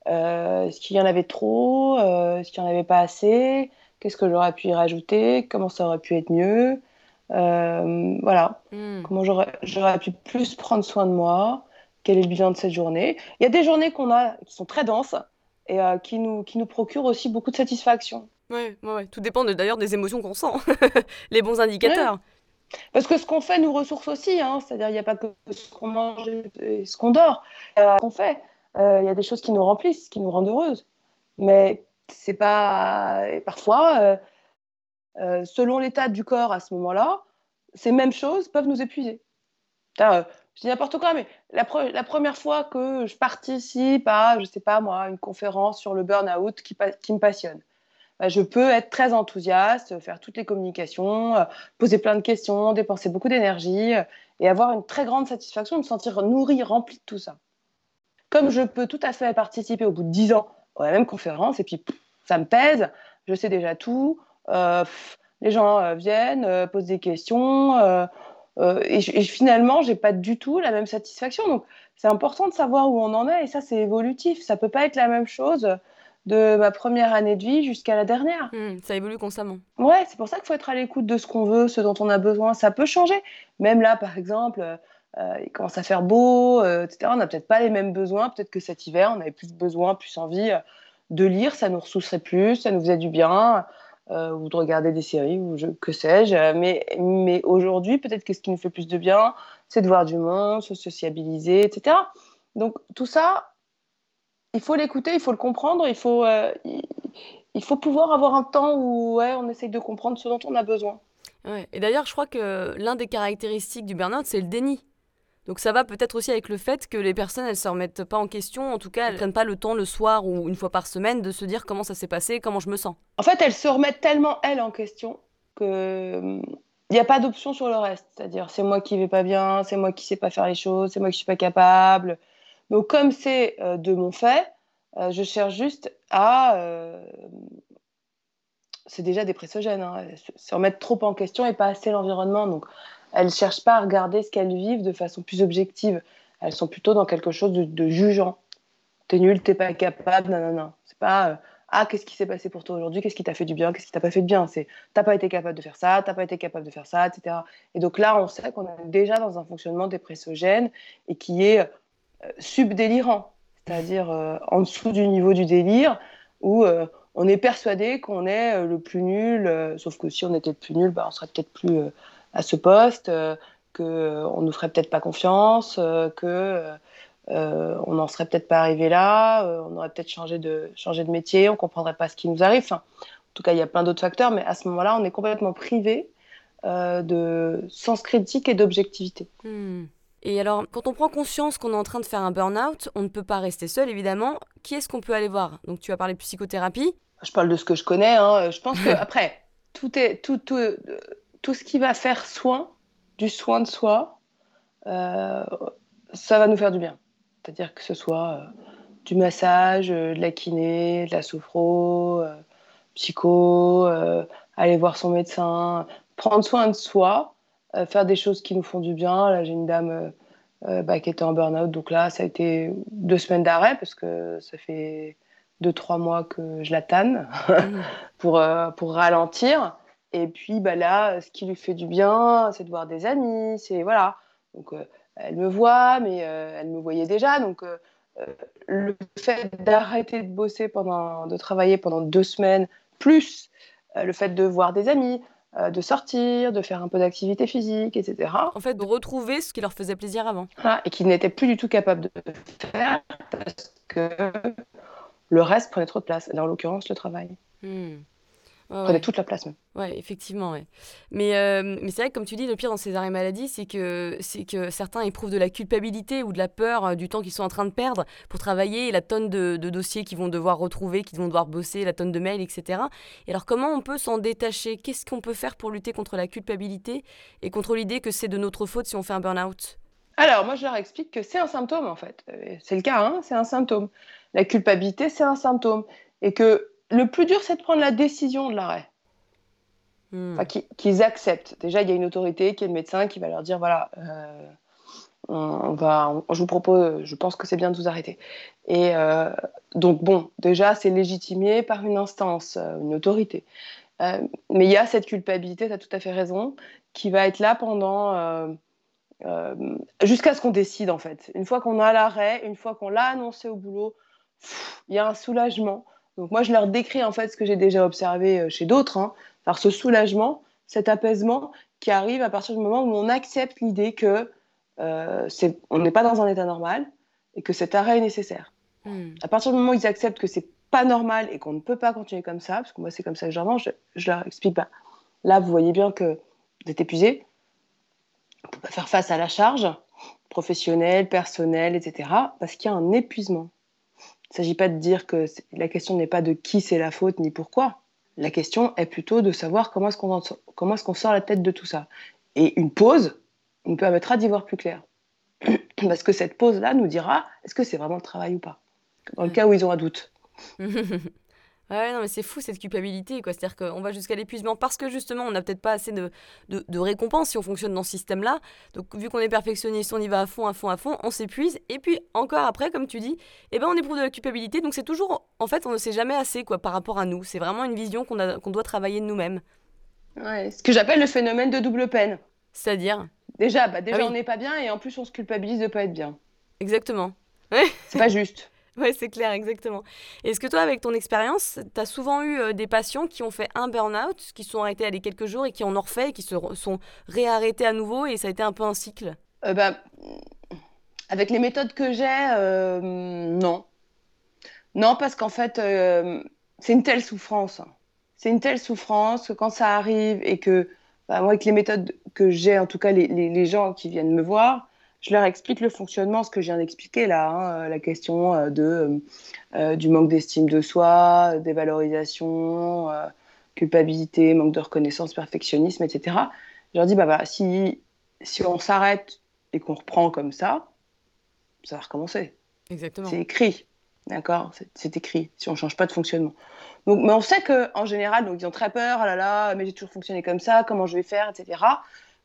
est-ce qu'il y en avait trop, est-ce qu'il n'y en avait pas assez, qu'est-ce que j'aurais pu y rajouter, comment ça aurait pu être mieux? voilà, hmm. comment j'aurais pu plus prendre soin de moi, quel est le bilan de cette journée. Il y a des journées qu'on a qui sont très denses et qui, nous, qui nous procurent aussi beaucoup de satisfaction. Oui, ouais, tout dépend d'ailleurs des émotions qu'on sent, [LAUGHS] les bons indicateurs. Parce que ce qu'on fait nous ressource aussi, hein. c'est-à-dire il n'y a pas que ce qu'on mange et ce qu'on dort, euh, ce qu'on fait. Euh, il y a des choses qui nous remplissent, qui nous rendent heureuses. Mais c'est pas. parfois, euh, selon l'état du corps à ce moment-là, ces mêmes choses peuvent nous épuiser. Je dis n'importe quoi, mais la, première fois que je participe à, je sais pas moi, une conférence sur le burn-out qui, me passionne, bah, je peux être très enthousiaste, faire toutes les communications, euh, poser plein de questions, dépenser beaucoup d'énergie euh, et avoir une très grande satisfaction, me sentir nourri, rempli de tout ça. Comme je peux tout à fait participer au bout de dix ans à la même conférence et puis ça me pèse, je sais déjà tout, euh, les gens viennent, posent des questions et, et, finalement, j'ai pas du tout la même satisfaction. Donc, c'est important de savoir où on en est et ça, c'est évolutif. Ça peut pas être la même chose de ma première année de vie jusqu'à la dernière. Hmm, ça évolue constamment. Ouais, c'est pour ça qu'il faut être à l'écoute de ce qu'on veut, ce dont on a besoin. Ça peut changer. Même là, par exemple, euh, il commence à faire beau, euh, etc. On n'a peut-être pas les mêmes besoins. Peut-être que cet hiver, on avait plus besoin, plus envie euh, de lire. Ça nous ressourcerait plus, ça nous faisait du bien. Ou de regarder des séries, ou je, que sais-je. Mais, mais aujourd'hui, peut-être que ce qui nous fait plus de bien, c'est de voir du monde, se sociabiliser, etc. Donc tout ça, il faut l'écouter, il faut le comprendre, il faut, euh, il, faut pouvoir avoir un temps où on essaye de comprendre ce dont on a besoin. Et d'ailleurs, je crois que l'un des caractéristiques du burn-out, c'est le déni. Donc ça va peut-être aussi avec le fait que les personnes, elles se remettent pas en question, en tout cas, elles prennent pas le temps le soir ou une fois par semaine de se dire comment ça s'est passé, comment je me sens. En fait, elles se remettent tellement elles en question que il n'y a pas d'option sur le reste. C'est-à-dire, c'est moi qui vais pas bien, c'est moi qui sais pas faire les choses, c'est moi qui suis pas capable, donc, comme c'est euh, de mon fait, euh, je cherche juste à. Euh, c'est déjà dépressogène, hein, se remettre trop en question et pas assez l'environnement. Donc, elles ne cherchent pas à regarder ce qu'elles vivent de façon plus objective. Elles sont plutôt dans quelque chose de, jugeant. T'es nul, t'es pas capable, non. C'est pas ah, qu'est-ce qui s'est passé pour toi aujourd'hui? Qu'est-ce qui t'a fait du bien? Qu'est-ce qui t'a pas fait de bien? C'est t'as pas été capable de faire ça, t'as pas été capable de faire ça, etc. Et donc là, on sait qu'on est déjà dans un fonctionnement dépressogène et qui est subdélirant, c'est-à-dire euh, en dessous du niveau du délire, où euh, on est persuadé qu'on est euh, le plus nul, sauf que si on était le plus nul, bah, on serait peut-être plus à ce poste, qu'on nous ferait peut-être pas confiance, que on n'en serait peut-être pas arrivé là, on aurait peut-être changé de, changé de métier, on comprendrait pas ce qui nous arrive. en tout cas, il y a plein d'autres facteurs, mais à ce moment-là, on est complètement privé de sens critique et d'objectivité. Hmm. Et alors, quand on prend conscience qu'on est en train de faire un burn-out, on ne peut pas rester seul, évidemment. Qui est-ce qu'on peut aller voir? Donc, tu as parlé de psychothérapie. Je parle de ce que je connais. Hein. Je pense que [LAUGHS] après, tout, est, tout, tout, tout, ce qui va faire soin, du soin de soi, euh, ça va nous faire du bien. C'est-à-dire que ce soit euh, du massage, euh, de la kiné, de la sophro, psycho, aller voir son médecin, prendre soin de soi faire des choses qui nous font du bien. Là, j'ai une dame bah, qui était en burn-out, donc là, ça a été deux semaines d'arrêt parce que ça fait deux, trois mois que je la tanne mmh. [LAUGHS] pour, pour ralentir. Et puis bah là, ce qui lui fait du bien, c'est de voir des amis. C'est voilà. Donc euh, elle me voit, mais euh, elle me voyait déjà. Donc le fait d'arrêter de bosser pendant, de travailler pendant deux semaines, plus le fait de voir des amis, de sortir, de faire un peu d'activité physique, etc. En fait, de retrouver ce qui leur faisait plaisir avant. et qu'ils n'étaient plus du tout capables de faire parce que le reste prenait trop de place. Là, en l'occurrence, le travail. Hmm. Prenait toute la place même. Ouais, effectivement, ouais. Mais, euh, mais c'est vrai que comme tu dis, le pire dans ces arrêts maladie, c'est que, c'est que certains éprouvent de la culpabilité ou de la peur euh, du temps qu'ils sont en train de perdre pour travailler, la tonne de, dossiers qu'ils vont devoir retrouver, qu'ils vont devoir bosser, la tonne de mails, etc. Et alors comment on peut s'en détacher? Qu'est-ce qu'on peut faire pour lutter contre la culpabilité et contre l'idée que c'est de notre faute si on fait un burn-out? Alors, moi, je leur explique que c'est un symptôme, en fait. Euh, c'est le cas, hein, c'est un symptôme. La culpabilité, c'est un symptôme. Et que le plus dur, c'est de prendre la décision de l'arrêt. Hmm. qu'ils acceptent. Déjà, il y a une autorité qui est le médecin qui va leur dire voilà, euh, on, va, je vous propose, je pense que c'est bien de vous arrêter. Et euh, donc, bon, déjà, c'est légitimé par une instance, une autorité. mais il y a cette culpabilité, tu as tout à fait raison, qui va être là pendant euh, jusqu'à ce qu'on décide en fait. Une fois qu'on a l'arrêt, une fois qu'on l'a annoncé au boulot, il y a un soulagement. Donc moi je leur décris en fait ce que j'ai déjà observé euh, chez d'autres, hein. ce soulagement, cet apaisement qui arrive à partir du moment où on accepte l'idée que euh, on n'est pas dans un état normal et que cet arrêt est nécessaire. Hmm. À partir du moment où ils acceptent que c'est pas normal et qu'on ne peut pas continuer comme ça, parce que moi c'est comme ça que j'en je, je leur explique pas. Là vous voyez bien que vous êtes épuisé, on peut pas faire face à la charge professionnelle, personnelle, etc. Parce qu'il y a un épuisement. Il ne s'agit pas de dire que la question n'est pas de qui c'est la faute ni pourquoi. La question est plutôt de savoir comment est-ce qu'on sort la tête de tout ça. Et une pause nous permettra d'y voir plus clair. [CLEARS THROAT] Parce que cette pause-là nous dira est-ce que c'est vraiment le travail ou pas? Dans le cas où ils ont un doute. [LAUGHS] Ouais, non, mais c'est fou cette culpabilité, quoi. C'est-à-dire qu'on va jusqu'à l'épuisement parce que justement, on n'a peut-être pas assez de, de, de récompenses si on fonctionne dans ce système-là. Donc, vu qu'on est perfectionniste, on y va à fond, à fond, à fond, on s'épuise. Et puis, encore après, comme tu dis, eh ben, on éprouve de la culpabilité. Donc, c'est toujours, en fait, on ne sait jamais assez, quoi, par rapport à nous. C'est vraiment une vision qu'on qu'on doit travailler de nous-mêmes. Ouais, ce que j'appelle le phénomène de double peine. C'est-à-dire? Déjà, bah, déjà ah on n'est pas bien et en plus, on se culpabilise de ne pas être bien. Exactement. C'est pas juste. [LAUGHS] Oui, c'est clair, exactement. Est-ce que toi, avec ton expérience, tu as souvent eu euh, des patients qui ont fait un burn-out, qui sont arrêtés à les quelques jours et qui en ont refait, qui se sont réarrêtés à nouveau et ça a été un peu un cycle? Euh, bah, Avec les méthodes que j'ai, euh, non. Non, parce qu'en fait, c'est une telle souffrance. C'est une telle souffrance que quand ça arrive et que, bah, moi, avec les méthodes que j'ai, en tout cas, les, les gens qui viennent me voir, je leur explique le fonctionnement, ce que je viens d'expliquer là, hein, euh, la question euh, de, euh, du manque d'estime de soi, dévalorisation, culpabilité, manque de reconnaissance, perfectionnisme, etc. Je leur dis, bah, bah, si, si on s'arrête et qu'on reprend comme ça, ça va recommencer. Exactement. C'est écrit, d'accord? C'est écrit, si on ne change pas de fonctionnement. Donc, mais on sait qu'en général, donc, ils ont très peur, ah là là, mais j'ai toujours fonctionné comme ça, comment je vais faire, etc.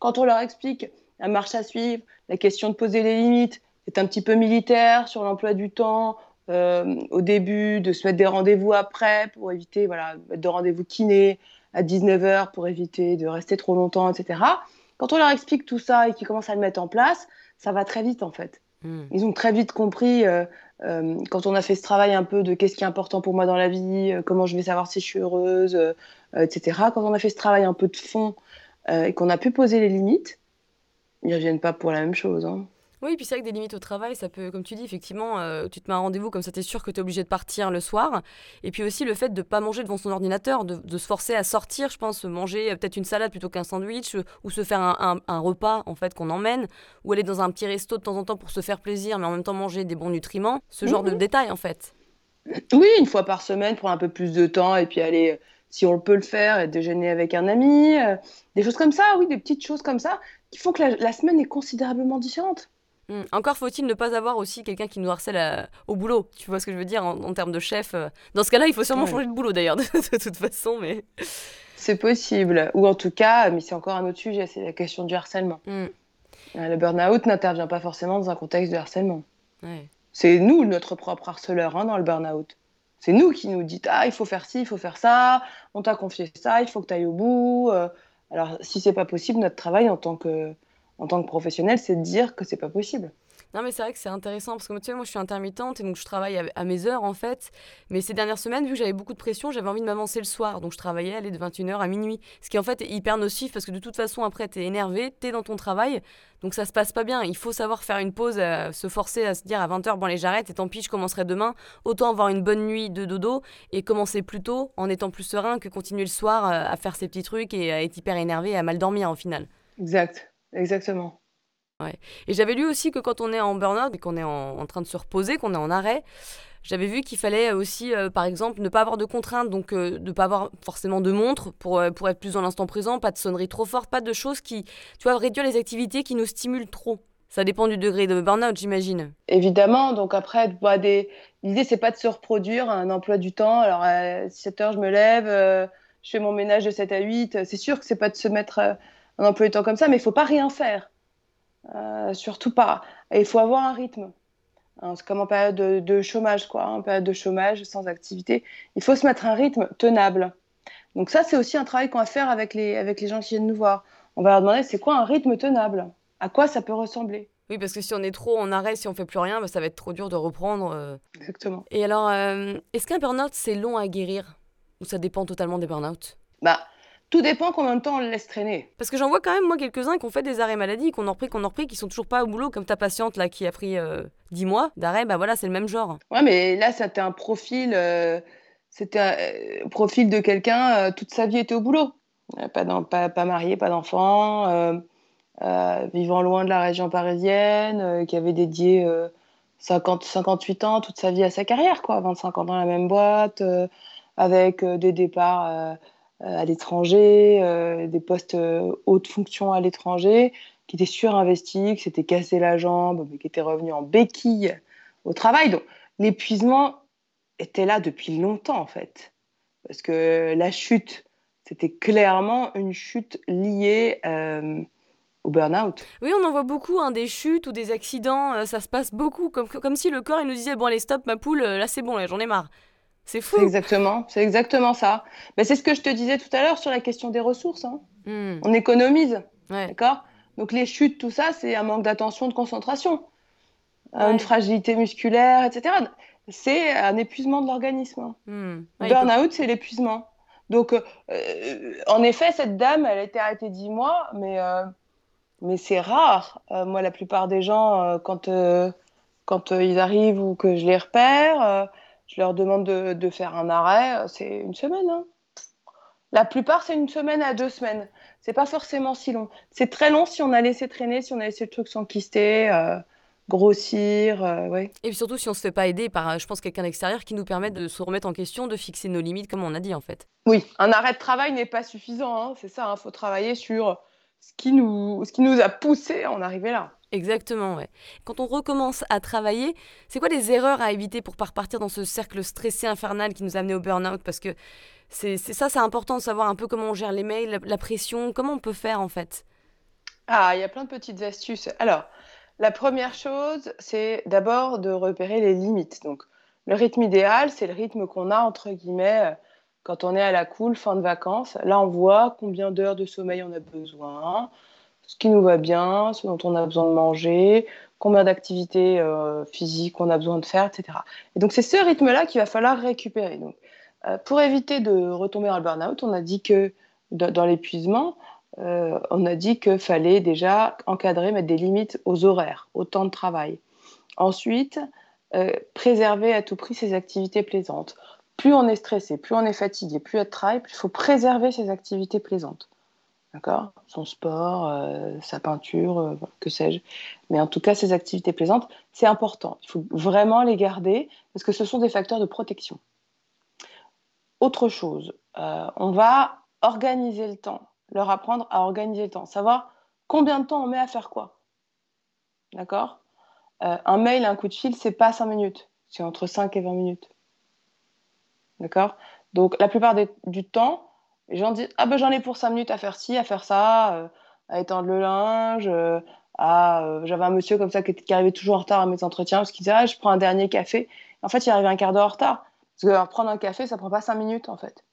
Quand on leur explique la marche à suivre, la question de poser les limites, c'est un petit peu militaire sur l'emploi du temps, euh, au début, de se mettre des rendez-vous après pour éviter, voilà, de rendez-vous kiné à 19h pour éviter de rester trop longtemps, etc. Quand on leur explique tout ça et qu'ils commencent à le mettre en place, ça va très vite en fait. Hmm. Ils ont très vite compris, euh, euh, quand on a fait ce travail un peu de qu'est-ce qui est important pour moi dans la vie, comment je vais savoir si je suis heureuse, etc. Quand on a fait ce travail un peu de fond et qu'on a pu poser les limites, ils reviennent pas pour la même chose. Hein. Oui, puis c'est vrai que des limites au travail, ça peut, comme tu dis, effectivement, euh, tu te mets un rendez-vous comme ça, tu es sûr que tu es obligé de partir le soir. Et puis aussi le fait de ne pas manger devant son ordinateur, de, se forcer à sortir, je pense, manger euh, peut-être une salade plutôt qu'un sandwich, euh, ou se faire un, repas en fait qu'on emmène, ou aller dans un petit resto de temps en temps pour se faire plaisir, mais en même temps manger des bons nutriments, ce genre de mhm. détails en fait. Oui, une fois par semaine, prendre un peu plus de temps et puis aller si on peut le faire, et déjeuner avec un ami, des choses comme ça, oui, des petites choses comme ça qui font que la, semaine est considérablement différente. Hmm. Encore faut-il ne pas avoir aussi quelqu'un qui nous harcèle euh, au boulot. Tu vois ce que je veux dire en, termes de chef. Euh. Dans ce cas-là, il faut sûrement changer de boulot d'ailleurs, [LAUGHS] de, toute façon. Mais [LAUGHS] c'est possible. Ou en tout cas, mais c'est encore un autre sujet, c'est la question du harcèlement. Hmm. Euh, le burn-out n'intervient pas forcément dans un contexte de harcèlement. C'est nous notre propre harceleur hein, dans le burn-out. C'est nous qui nous dites ah il faut faire ci, il faut faire ça, on t'a confié ça, il faut que tu ailles au bout. Euh. alors si c'est pas possible, notre travail en tant que en tant que professionnel, c'est de dire que c'est pas possible. Non, mais c'est vrai que c'est intéressant parce que tu sais, moi je suis intermittente et donc je travaille à, mes heures en fait. Mais ces dernières semaines, vu que j'avais beaucoup de pression, j'avais envie de m'avancer le soir. Donc je travaillais aller de 21h à minuit. Ce qui en fait est hyper nocif parce que de toute façon, après, t'es énervé, t'es dans ton travail. Donc ça se passe pas bien. Il faut savoir faire une pause, euh, se forcer à se dire à 20h, bon, allez, j'arrête et tant pis, je commencerai demain. Autant avoir une bonne nuit de dodo et commencer plus tôt en étant plus serein que continuer le soir euh, à faire ces petits trucs et à être hyper énervé et à mal dormir au final. Exact, exactement. Et j'avais lu aussi que quand on est en burn-out et qu'on est en, train de se reposer, qu'on est en arrêt, j'avais vu qu'il fallait aussi, euh, par exemple, ne pas avoir de contraintes, donc euh, ne pas avoir forcément de montre pour, euh, pour être plus dans l'instant présent, pas de sonnerie trop forte, pas de choses qui, tu vois, réduire les activités qui nous stimulent trop. Ça dépend du degré de burn-out, j'imagine. Évidemment, donc après, bah, des... l'idée, c'est pas de se reproduire un emploi du temps. Alors, à 7 heures, je me lève, je fais mon ménage de 7 à 8. C'est sûr que c'est pas de se mettre un emploi du temps comme ça, mais il faut pas rien faire. Euh, surtout pas. Et il faut avoir un rythme. Hein, c'est comme en période de, chômage, quoi. En période de chômage, sans activité, il faut se mettre un rythme tenable. Donc ça, c'est aussi un travail qu'on va faire avec les, avec les gens qui viennent nous voir. On va leur demander c'est quoi un rythme tenable? À quoi ça peut ressembler? Oui, parce que si on est trop en arrêt, si on fait plus rien, bah, ça va être trop dur de reprendre. Euh. Exactement. Et alors, euh, est-ce qu'un burn-out, c'est long à guérir? Ou ça dépend totalement des burn-out? Bah, tout dépend combien de temps on le laisse traîner. Parce que j'en vois quand même, moi, quelques-uns qui ont fait des arrêts maladie, qu'on en repris, qu'on en repris, qui sont toujours pas au boulot, comme ta patiente là qui a pris euh, 10 mois d'arrêt, bah voilà, c'est le même genre. Ouais, mais là, c'était un profil, euh, c'était un euh, profil de quelqu'un, euh, toute sa vie était au boulot. Pas, pas, pas, marié, pas d'enfant, vivant loin de la région parisienne, qui avait dédié 50, 58 ans, toute sa vie à sa carrière, quoi, 25 ans dans la même boîte, avec des départs euh, à l'étranger, euh, des postes euh, haute fonction à l'étranger, qui étaient surinvestis, qui s'étaient cassé la jambe, mais qui étaient revenus en béquille au travail. Donc l'épuisement était là depuis longtemps en fait. Parce que la chute, c'était clairement une chute liée au burn-out. Oui, on en voit beaucoup, hein, des chutes ou des accidents, ça se passe beaucoup, comme, comme si le corps il nous disait, bon allez stop ma poule, là c'est bon, j'en ai marre. C'est fou. exactement, c'est exactement ça. Mais c'est ce que je te disais tout à l'heure sur la question des ressources. Hein. Hmm. On économise, d'accord? Donc les chutes, tout ça, c'est un manque d'attention, de concentration, une fragilité musculaire, etc. C'est un épuisement de l'organisme. Hein. Hmm. Burn-out, c'est l'épuisement. Donc, euh, en effet, cette dame, elle a été arrêtée dix mois, mais, euh, mais c'est rare. Euh, moi, la plupart des gens, quand, quand ils arrivent ou que je les repère, je leur demande de, faire un arrêt, euh, c'est une semaine. Hein. La plupart, c'est une semaine à deux semaines. C'est pas forcément si long. C'est très long si on a laissé traîner, si on a laissé le truc s'enquister, euh, grossir. Euh, ouais. Et puis surtout, si on se fait pas aider par, je pense, quelqu'un d'extérieur qui nous permet de se remettre en question, de fixer nos limites, comme on a dit en fait. Oui, un arrêt de travail n'est pas suffisant. Hein. C'est ça, il hein. faut travailler sur ce qui, nous, ce qui nous a poussé à en arriver là. Exactement, ouais. Quand on recommence à travailler, c'est quoi les erreurs à éviter pour pas repartir dans ce cercle stressé infernal qui nous a amené au burn-out? Parce que c'est ça, c'est important de savoir un peu comment on gère les mails, la, pression, comment on peut faire en fait. Ah, il y a plein de petites astuces. Alors, la première chose, c'est d'abord de repérer les limites. Donc, le rythme idéal, c'est le rythme qu'on a entre guillemets quand on est à la cool, fin de vacances. Là, on voit combien d'heures de sommeil on a besoin ce qui nous va bien, ce dont on a besoin de manger, combien d'activités euh, physiques on a besoin de faire, etc. Et donc c'est ce rythme-là qu'il va falloir récupérer. Donc, euh, pour éviter de retomber dans le burn-out, on a dit que dans, l'épuisement, euh, on a dit qu'il fallait déjà encadrer, mettre des limites aux horaires, au temps de travail. Ensuite, préserver à tout prix ses activités plaisantes. Plus on est stressé, plus on est fatigué, plus il y a de travail, plus il faut préserver ses activités plaisantes. D'accord? Son sport, euh, sa peinture, euh, que sais-je. Mais en tout cas, ces activités plaisantes, c'est important. Il faut vraiment les garder parce que ce sont des facteurs de protection. Autre chose, euh, on va organiser le temps, leur apprendre à organiser le temps, savoir combien de temps on met à faire quoi. D'accord? Un mail, un coup de fil, c'est pas 5 minutes, c'est entre 5 et 20 minutes. D'accord? Donc, la plupart du temps, les gens disent Ah ben j'en ai pour 5 minutes à faire ci, à faire ça, euh, à étendre le linge. Euh, euh, J'avais un monsieur comme ça qui, arrivait toujours en retard à mes entretiens parce qu'il disait Ah, je prends un dernier café. En fait, il arrivait un quart d'heure en retard Parce que prendre un café, ça prend pas 5 minutes en fait.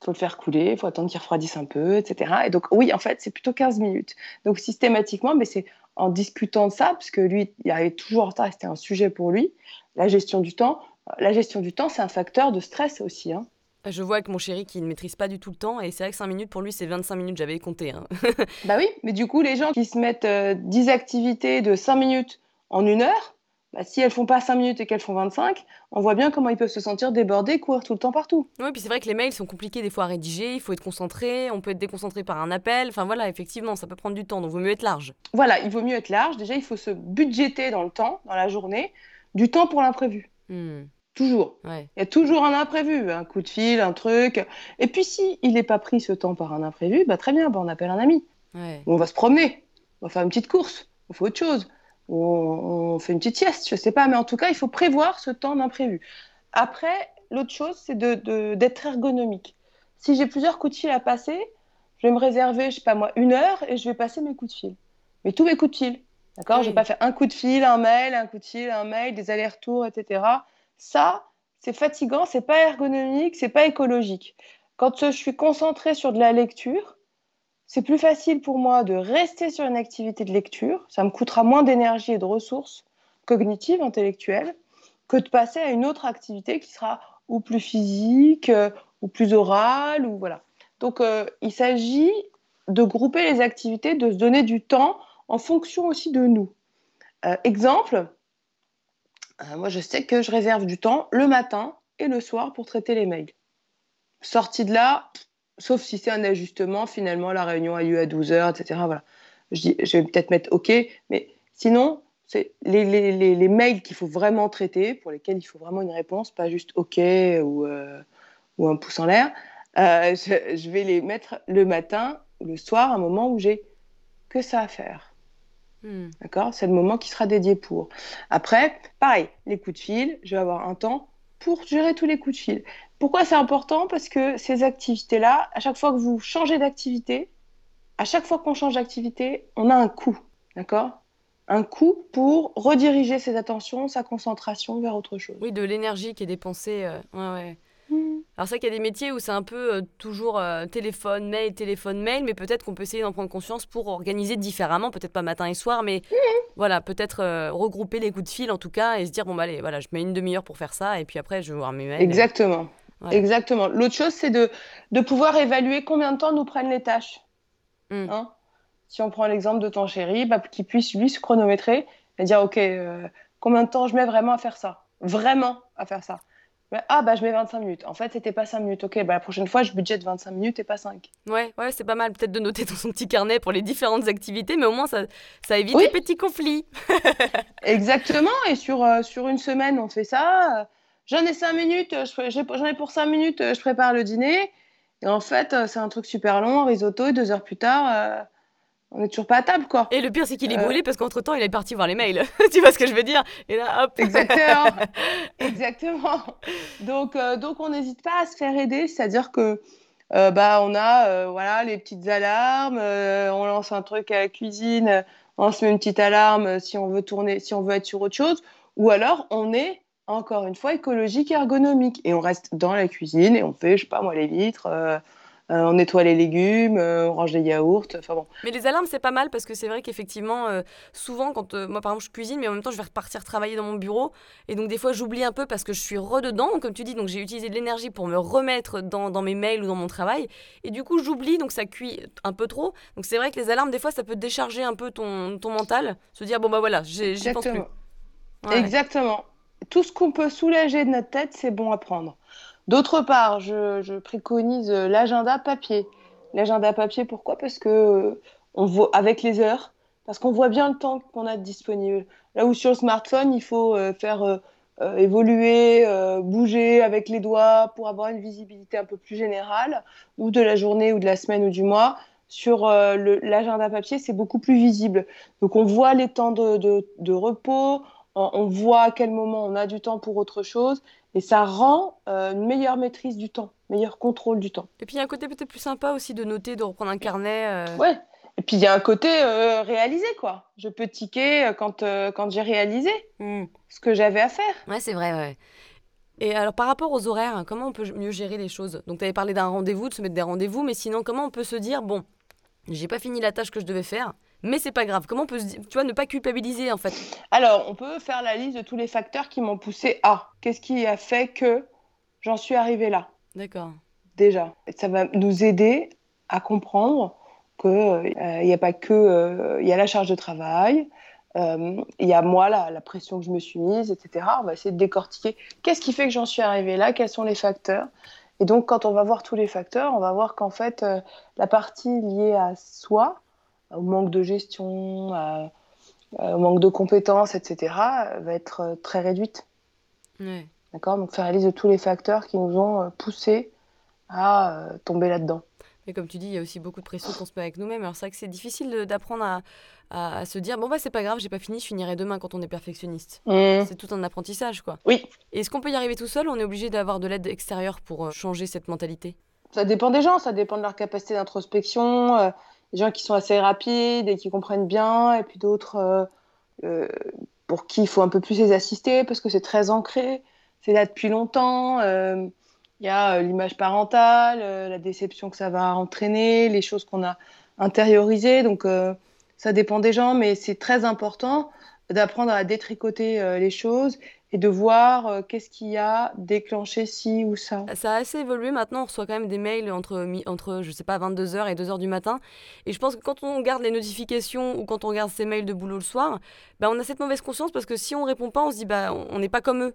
Il faut le faire couler, il faut attendre qu'il refroidisse un peu, etc. Et donc, oui, en fait, c'est plutôt 15 minutes. Donc, systématiquement, mais c'est en discutant de ça, parce que lui, il arrivait toujours en retard, c'était un sujet pour lui, la gestion du temps. La gestion du temps, c'est un facteur de stress aussi. Hein. Je vois avec mon chéri qui ne maîtrise pas du tout le temps, et c'est vrai que 5 minutes, pour lui, c'est 25 minutes, j'avais compté. Hein. [LAUGHS] bah oui, mais du coup, les gens qui se mettent 10 euh, activités de 5 minutes en une heure, bah, si elles font pas 5 minutes et qu'elles font 25, on voit bien comment ils peuvent se sentir débordés, courir tout le temps partout. Oui, puis c'est vrai que les mails sont compliqués des fois à rédiger, il faut être concentré, on peut être déconcentré par un appel, enfin voilà, effectivement, ça peut prendre du temps, donc il vaut mieux être large. Voilà, il vaut mieux être large. Déjà, il faut se budgéter dans le temps, dans la journée, du temps pour l'imprévu. Hmm. Toujours. Il y a toujours un imprévu, un coup de fil, un truc. Et puis si il n'est pas pris ce temps par un imprévu, bah très bien, bah, on appelle un ami. on va se promener, on va faire une petite course, on fait autre chose on, fait une petite sieste, je sais pas, mais en tout cas, il faut prévoir ce temps d'imprévu. Après, l'autre chose, c'est d'être ergonomique. Si j'ai plusieurs coups de fil à passer, je vais me réserver, je sais pas moi, une heure et je vais passer mes coups de fil. Mais tous mes coups de fil, d'accord? Je Je vais pas faire un coup de fil, un mail, un coup de fil, un mail, des allers-retours, etc. Ça, c'est fatigant, c'est pas ergonomique, c'est pas écologique. Quand je suis concentrée sur de la lecture, c'est plus facile pour moi de rester sur une activité de lecture, ça me coûtera moins d'énergie et de ressources cognitives, intellectuelles, que de passer à une autre activité qui sera ou plus physique, euh, ou plus orale, ou voilà. Donc euh, il s'agit de grouper les activités, de se donner du temps en fonction aussi de nous. Euh, exemple, moi je sais que je réserve du temps le matin et le soir pour traiter les mails. Sortie de là, sauf si c'est un ajustement, finalement, la réunion a lieu à 12h, etc. Voilà. Je, vais peut-être mettre OK, mais sinon, c'est les, mails qu'il faut vraiment traiter, pour lesquels il faut vraiment une réponse, pas juste OK ou, euh, un pouce en l'air. Euh, je, vais les mettre le matin ou le soir, un moment où j'ai que ça à faire. Hmm. D'accord? C'est le moment qui sera dédié pour. Après, pareil, les coups de fil, je vais avoir un temps pour gérer tous les coups de fil. Pourquoi c'est important? Parce que ces activités-là, à chaque fois que vous changez d'activité, à chaque fois qu'on change d'activité, on a un coût, d'accord? Un coût pour rediriger ses attentions, sa concentration vers autre chose. Oui, de l'énergie qui est dépensée. Euh, ouais, ouais. Alors c'est vrai qu'il y a des métiers où c'est un peu euh, toujours euh, téléphone, mail, téléphone, mail, mais peut-être qu'on peut essayer d'en prendre conscience pour organiser différemment, peut-être pas matin et soir, mais mmh. voilà, peut-être regrouper les coups de fil en tout cas et se dire bon bah allez, voilà, je mets une demi-heure pour faire ça et puis après je vais voir mes mails. Exactement. Exactement. L'autre chose, c'est de, de pouvoir évaluer combien de temps nous prennent les tâches. Hmm. Hein? Si on prend l'exemple de ton chéri, bah, qu'il puisse lui se chronométrer et dire Ok, euh, combien de temps je mets vraiment à faire ça? Vraiment à faire ça. Ah, bah je mets 25 minutes. En fait, c'était pas 5 minutes. Ok, bah la prochaine fois, je budgète 25 minutes et pas 5. Ouais, ouais, c'est pas mal peut-être de noter dans son petit carnet pour les différentes activités, mais au moins ça, ça évite les petits conflits. [LAUGHS] Exactement. Et sur, euh, sur une semaine, on fait ça j'en ai cinq minutes, j'en ai pour cinq minutes, je prépare le dîner. Et en fait, c'est un truc super long, risotto, et deux heures plus tard, euh, on n'est toujours pas à table, quoi. Et le pire, c'est qu'il est euh. brûlé parce qu'entre-temps, il est parti voir les mails. [LAUGHS] tu vois ce que je veux dire Et là, hop Exactement [LAUGHS] Exactement Donc, euh, donc on n'hésite pas à se faire aider, c'est-à-dire que bah, on a voilà, les petites alarmes, on lance un truc à la cuisine, on se met une petite alarme si on veut tourner, si on veut être sur autre chose, ou alors on est encore une fois, écologique et ergonomique. Et on reste dans la cuisine et on fait, je sais pas moi, les vitres, euh, euh, on nettoie les légumes, euh, on range les yaourts, enfin bon. Mais les alarmes, c'est pas mal parce que c'est vrai qu'effectivement, souvent, quand moi par exemple je cuisine, mais en même temps je vais repartir travailler dans mon bureau, et donc des fois j'oublie un peu parce que je suis rededans, comme tu dis, donc j'ai utilisé de l'énergie pour me remettre dans, dans, mes mails ou dans mon travail, et du coup j'oublie, donc ça cuit un peu trop. Donc c'est vrai que les alarmes, des fois, ça peut décharger un peu ton, ton mental, se dire, bon bah voilà, j'y pense plus. Exactement tout ce qu'on peut soulager de notre tête, c'est bon à prendre. D'autre part, je, préconise l'agenda papier. L'agenda papier, pourquoi? Parce que euh, on voit avec les heures, parce qu'on voit bien le temps qu'on a disponible. Là où sur le smartphone, il faut euh, faire euh, évoluer, bouger avec les doigts pour avoir une visibilité un peu plus générale, ou de la journée, ou de la semaine, ou du mois. Sur l'agenda papier, c'est beaucoup plus visible. Donc on voit les temps de repos, on voit à quel moment on a du temps pour autre chose et ça rend euh, une meilleure maîtrise du temps, meilleur contrôle du temps. Et puis il y a un côté peut-être plus sympa aussi de noter, de reprendre un carnet. Euh. Ouais. Et puis il y a un côté euh, réalisé quoi. Je peux ticker quand, quand j'ai réalisé hmm. ce que j'avais à faire. Ouais, c'est vrai. Ouais. Et alors par rapport aux horaires, comment on peut mieux gérer les choses? Donc tu avais parlé d'un rendez-vous, de se mettre des rendez-vous, mais sinon comment on peut se dire, bon, j'ai pas fini la tâche que je devais faire, mais c'est pas grave. Comment on peut, tu vois, ne pas culpabiliser en fait? Alors, on peut faire la liste de tous les facteurs qui m'ont poussé à. Qu'est-ce qui a fait que j'en suis arrivée là? D'accord. Déjà, ça va nous aider à comprendre qu'il n'y euh, a pas que euh, il y a la charge de travail, euh, il y a moi la, la, pression que je me suis mise, etc. On va essayer de décortiquer qu'est-ce qui fait que j'en suis arrivée là, quels sont les facteurs. Et donc, quand on va voir tous les facteurs, on va voir qu'en fait, la partie liée à soi, au manque de gestion, au manque de compétences, etc., va être très réduite. D'accord? Donc, faire la liste de tous les facteurs qui nous ont poussés à tomber là-dedans. Mais comme tu dis, il y a aussi beaucoup de pression qu'on se met avec nous-mêmes. Alors c'est vrai que c'est difficile d'apprendre à, se dire bon bah c'est pas grave, j'ai pas fini, je finirai demain quand on est perfectionniste. Mmh. C'est tout un apprentissage quoi. Oui. Est-ce qu'on peut y arriver tout seul ou on est obligé d'avoir de l'aide extérieure pour euh, changer cette mentalité? Ça dépend des gens, ça dépend de leur capacité d'introspection. Euh, des gens qui sont assez rapides et qui comprennent bien, et puis d'autres euh, pour qui il faut un peu plus les assister parce que c'est très ancré, c'est là depuis longtemps. Il y a euh, l'image parentale, euh, la déception que ça va entraîner, les choses qu'on a intériorisées. Donc, euh, ça dépend des gens, mais c'est très important d'apprendre à détricoter les choses et de voir qu'est-ce qui a déclenché ci ou ça. Ça a assez évolué maintenant, on reçoit quand même des mails entre, entre je sais pas, 22h et 2h du matin. Et je pense que quand on garde les notifications ou quand on regarde ces mails de boulot le soir, bah, on a cette mauvaise conscience parce que si on répond pas, on se dit bah on n'est pas comme eux.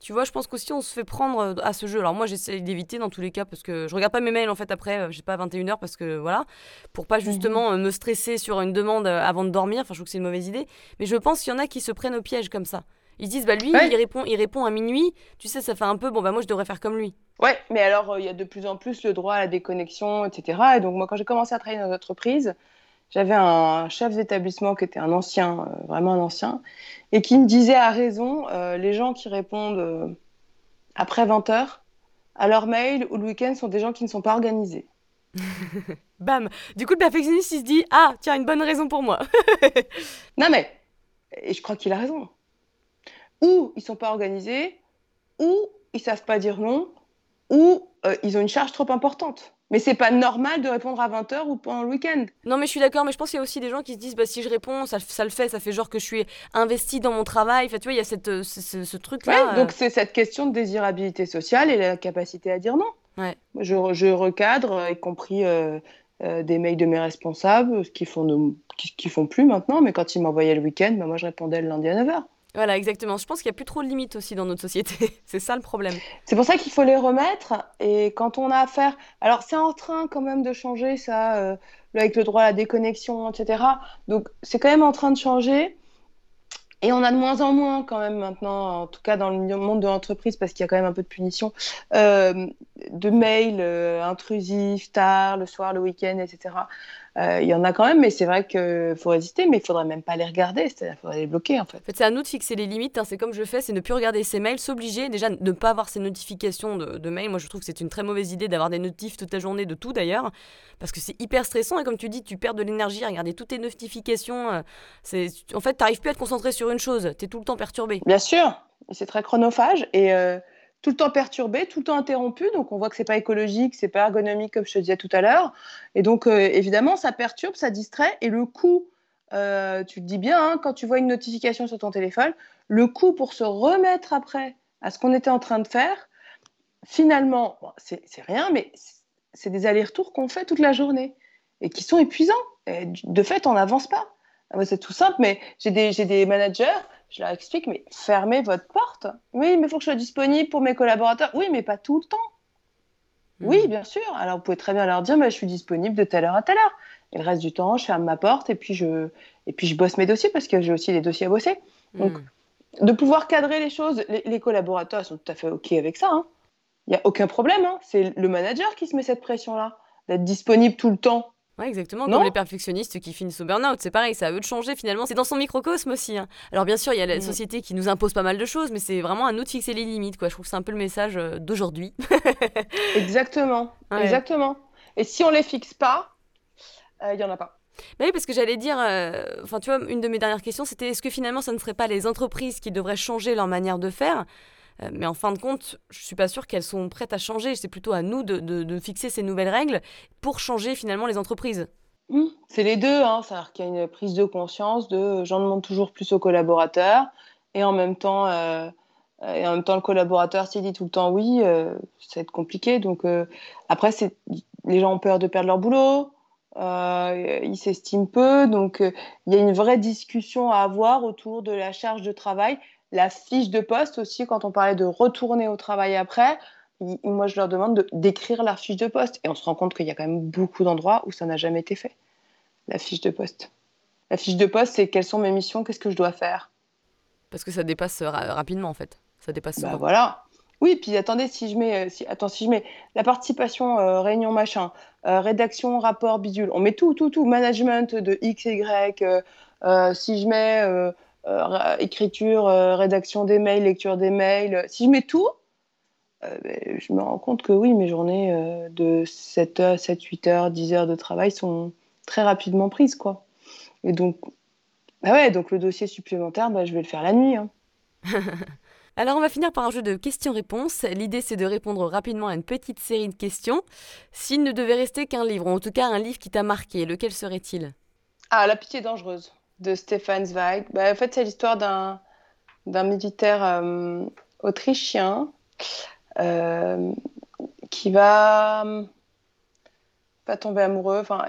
Tu vois, je pense qu'aussi on se fait prendre euh, à ce jeu. Alors moi j'essaie d'éviter dans tous les cas parce que je regarde pas mes mails en fait après, euh, je sais pas, à 21h parce que voilà, pour pas justement mhm. euh, me stresser sur une demande avant de dormir. Enfin, je trouve que c'est une mauvaise idée. Mais je pense qu'il y en a qui se prennent au piège comme ça. Ils disent, bah lui, il, répond, il répond à minuit. Tu sais, ça fait un peu, bon, bah moi je devrais faire comme lui. Ouais, mais alors il y a de plus en plus le droit à la déconnexion, etc. Et donc moi quand j'ai commencé à travailler dans l'entreprise, j'avais un chef d'établissement qui était un ancien, euh, vraiment un ancien, et qui me disait à raison, euh, les gens qui répondent euh, après 20 heures à leur mail ou le week-end sont des gens qui ne sont pas organisés. [LAUGHS] Bam Du coup, le perfectionniste, il se dit Ah, tiens, une bonne raison pour moi. [LAUGHS] non, mais, et je crois qu'il a raison. Ou ils sont pas organisés, ou ils savent pas dire non, ou ils ont une charge trop importante. Mais c'est pas normal de répondre à 20h ou pendant le week-end. Non, mais je suis d'accord, mais je pense qu'il y a aussi des gens qui se disent bah, si je réponds, ça, ça, le fait, ça fait genre que je suis investi dans mon travail. Enfin, tu vois, il y a cette, euh, ce, truc-là. Ouais, donc c'est cette question de désirabilité sociale et la capacité à dire non. Ouais. Je, je recadre, y compris euh, euh, des mails de mes responsables, ce qu'ils font, qui, font plus maintenant, mais quand ils m'envoyaient le week-end, bah, moi je répondais le lundi à 9h. Voilà, exactement. Je pense qu'il n'y a plus trop de limites aussi dans notre société. [LAUGHS] c'est ça le problème. C'est pour ça qu'il faut les remettre. Et quand on a affaire. Alors, c'est en train quand même de changer, ça, euh, avec le droit à la déconnexion, etc. Donc, c'est quand même en train de changer. Et on a de moins en moins quand même maintenant, en tout cas dans le monde de l'entreprise, parce qu'il y a quand même un peu de punition, euh, de mails euh, intrusifs, tard, le soir, le week-end, etc. Euh, il y en a quand même, mais c'est vrai qu'il faut résister, mais il faudrait même pas les regarder, c'est-à-dire qu'il faudrait les bloquer en fait. En fait, c'est à nous de fixer les limites, hein. c'est comme je fais, c'est ne plus regarder ses mails, s'obliger, déjà ne pas avoir ces notifications de, mails. Moi je trouve que c'est une très mauvaise idée d'avoir des notifs toute la journée, de tout d'ailleurs, parce que c'est hyper stressant et comme tu dis, tu perds de l'énergie à regarder toutes tes notifications. Euh, c'est, en fait, tu n'arrives plus à te concentrer sur une chose, tu es tout le temps perturbé. Bien sûr, c'est très chronophage et. Euh, tout le temps perturbé, tout le temps interrompu. Donc, on voit que c'est pas écologique, c'est pas ergonomique, comme je te disais tout à l'heure. Et donc, euh, évidemment, ça perturbe, ça distrait. Et le coût, euh, tu le dis bien, hein, quand tu vois une notification sur ton téléphone, le coût pour se remettre après à ce qu'on était en train de faire, finalement, c'est rien, mais c'est des allers-retours qu'on fait toute la journée et qui sont épuisants. de fait, on n'avance pas. Ah, c'est tout simple, mais j'ai des, des managers je leur explique, mais fermez votre porte. Oui, mais il faut que je sois disponible pour mes collaborateurs. Oui, mais pas tout le temps. Oui, hmm. bien sûr. Alors, vous pouvez très bien leur dire, mais je suis disponible de telle heure à telle heure. Et le reste du temps, je ferme ma porte et puis je, et puis je bosse mes dossiers parce que j'ai aussi des dossiers à bosser. Donc, hmm. de pouvoir cadrer les choses, les, collaborateurs sont tout à fait OK avec ça. Hein. Il n'y a aucun problème. Hein. C'est le manager qui se met cette pression-là, d'être disponible tout le temps. Ouais, exactement, comme les perfectionnistes qui finissent au burn-out. C'est pareil, ça à eux de changer finalement. C'est dans son microcosme aussi. Hein. Alors bien sûr, il y a la mm. société qui nous impose pas mal de choses, mais c'est vraiment à nous de fixer les limites. Quoi. Je trouve que c'est un peu le message euh, d'aujourd'hui. [LAUGHS] exactement, exactement. Et si on les fixe pas, il y en a pas. Bah oui, parce que j'allais dire, euh, enfin tu vois, une de mes dernières questions, c'était est-ce que finalement, ça ne serait pas les entreprises qui devraient changer leur manière de faire Euh, mais en fin de compte, je suis pas sûre qu'elles sont prêtes à changer. C'est plutôt à nous de, fixer ces nouvelles règles pour changer finalement les entreprises. C'est les deux, hein. c'est-à-dire qu'il y a une prise de conscience de j'en demande toujours plus aux collaborateurs et en même temps, euh, et en même temps le collaborateur s'il dit tout le temps oui, euh, ça va être compliqué. Donc après, les gens ont peur de perdre leur boulot, euh, il s'estime peu. Donc, euh, il y a une vraie discussion à avoir autour de la charge de travail. La fiche de poste aussi, quand on parlait de retourner au travail après, moi, je leur demande d'écrire leur fiche de poste. Et on se rend compte qu'il y a quand même beaucoup d'endroits où ça n'a jamais été fait, la fiche de poste. La fiche de poste, c'est quelles sont mes missions, qu'est-ce que je dois faire? Parce que ça dépasse rapidement, en fait. Ça dépasse bah, voilà. Oui, puis attendez, si je mets, euh, si, attends, si je mets la participation, euh, réunion machin, euh, rédaction, rapport, bidule, on met tout, tout, tout, management de X et Y, si je mets écriture, rédaction des mails, lecture des mails, si je mets tout, ben, je me rends compte que oui, mes journées de 7 heures, 7, 8 heures, 10 heures de travail sont très rapidement prises, quoi. Et donc, bah ouais, donc le dossier supplémentaire, bah, je vais le faire la nuit. Hein. [LAUGHS] Alors on va finir par un jeu de questions-réponses. L'idée c'est de répondre rapidement à une petite série de questions. S'il ne devait rester qu'un livre, ou en tout cas un livre qui t'a marqué, lequel serait-il? Ah, La pitié dangereuse de Stefan Zweig. Bah, en fait c'est l'histoire d'un, militaire euh, autrichien euh, qui va pas tomber amoureux, enfin,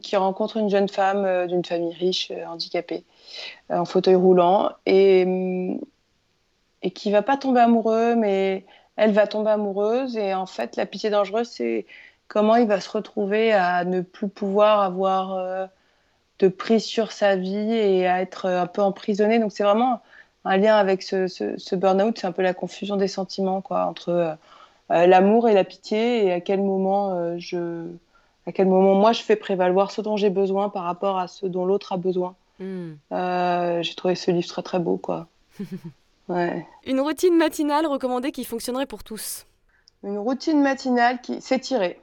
qui rencontre une jeune femme euh, d'une famille riche, handicapée, en fauteuil roulant. Et et qui va pas tomber amoureux, mais elle va tomber amoureuse. Et en fait, la pitié dangereuse, c'est comment il va se retrouver à ne plus pouvoir avoir euh, de prise sur sa vie et à être un peu emprisonné. Donc c'est vraiment un lien avec ce, ce, burn-out, c'est un peu la confusion des sentiments quoi, entre euh, euh, l'amour et la pitié et à quel moment je à quel moment moi je fais prévaloir ce dont j'ai besoin par rapport à ce dont l'autre a besoin. Hmm. j'ai trouvé ce livre très très beau quoi. [LAUGHS] Une routine matinale recommandée qui fonctionnerait pour tous. Une routine matinale qui s'étirer.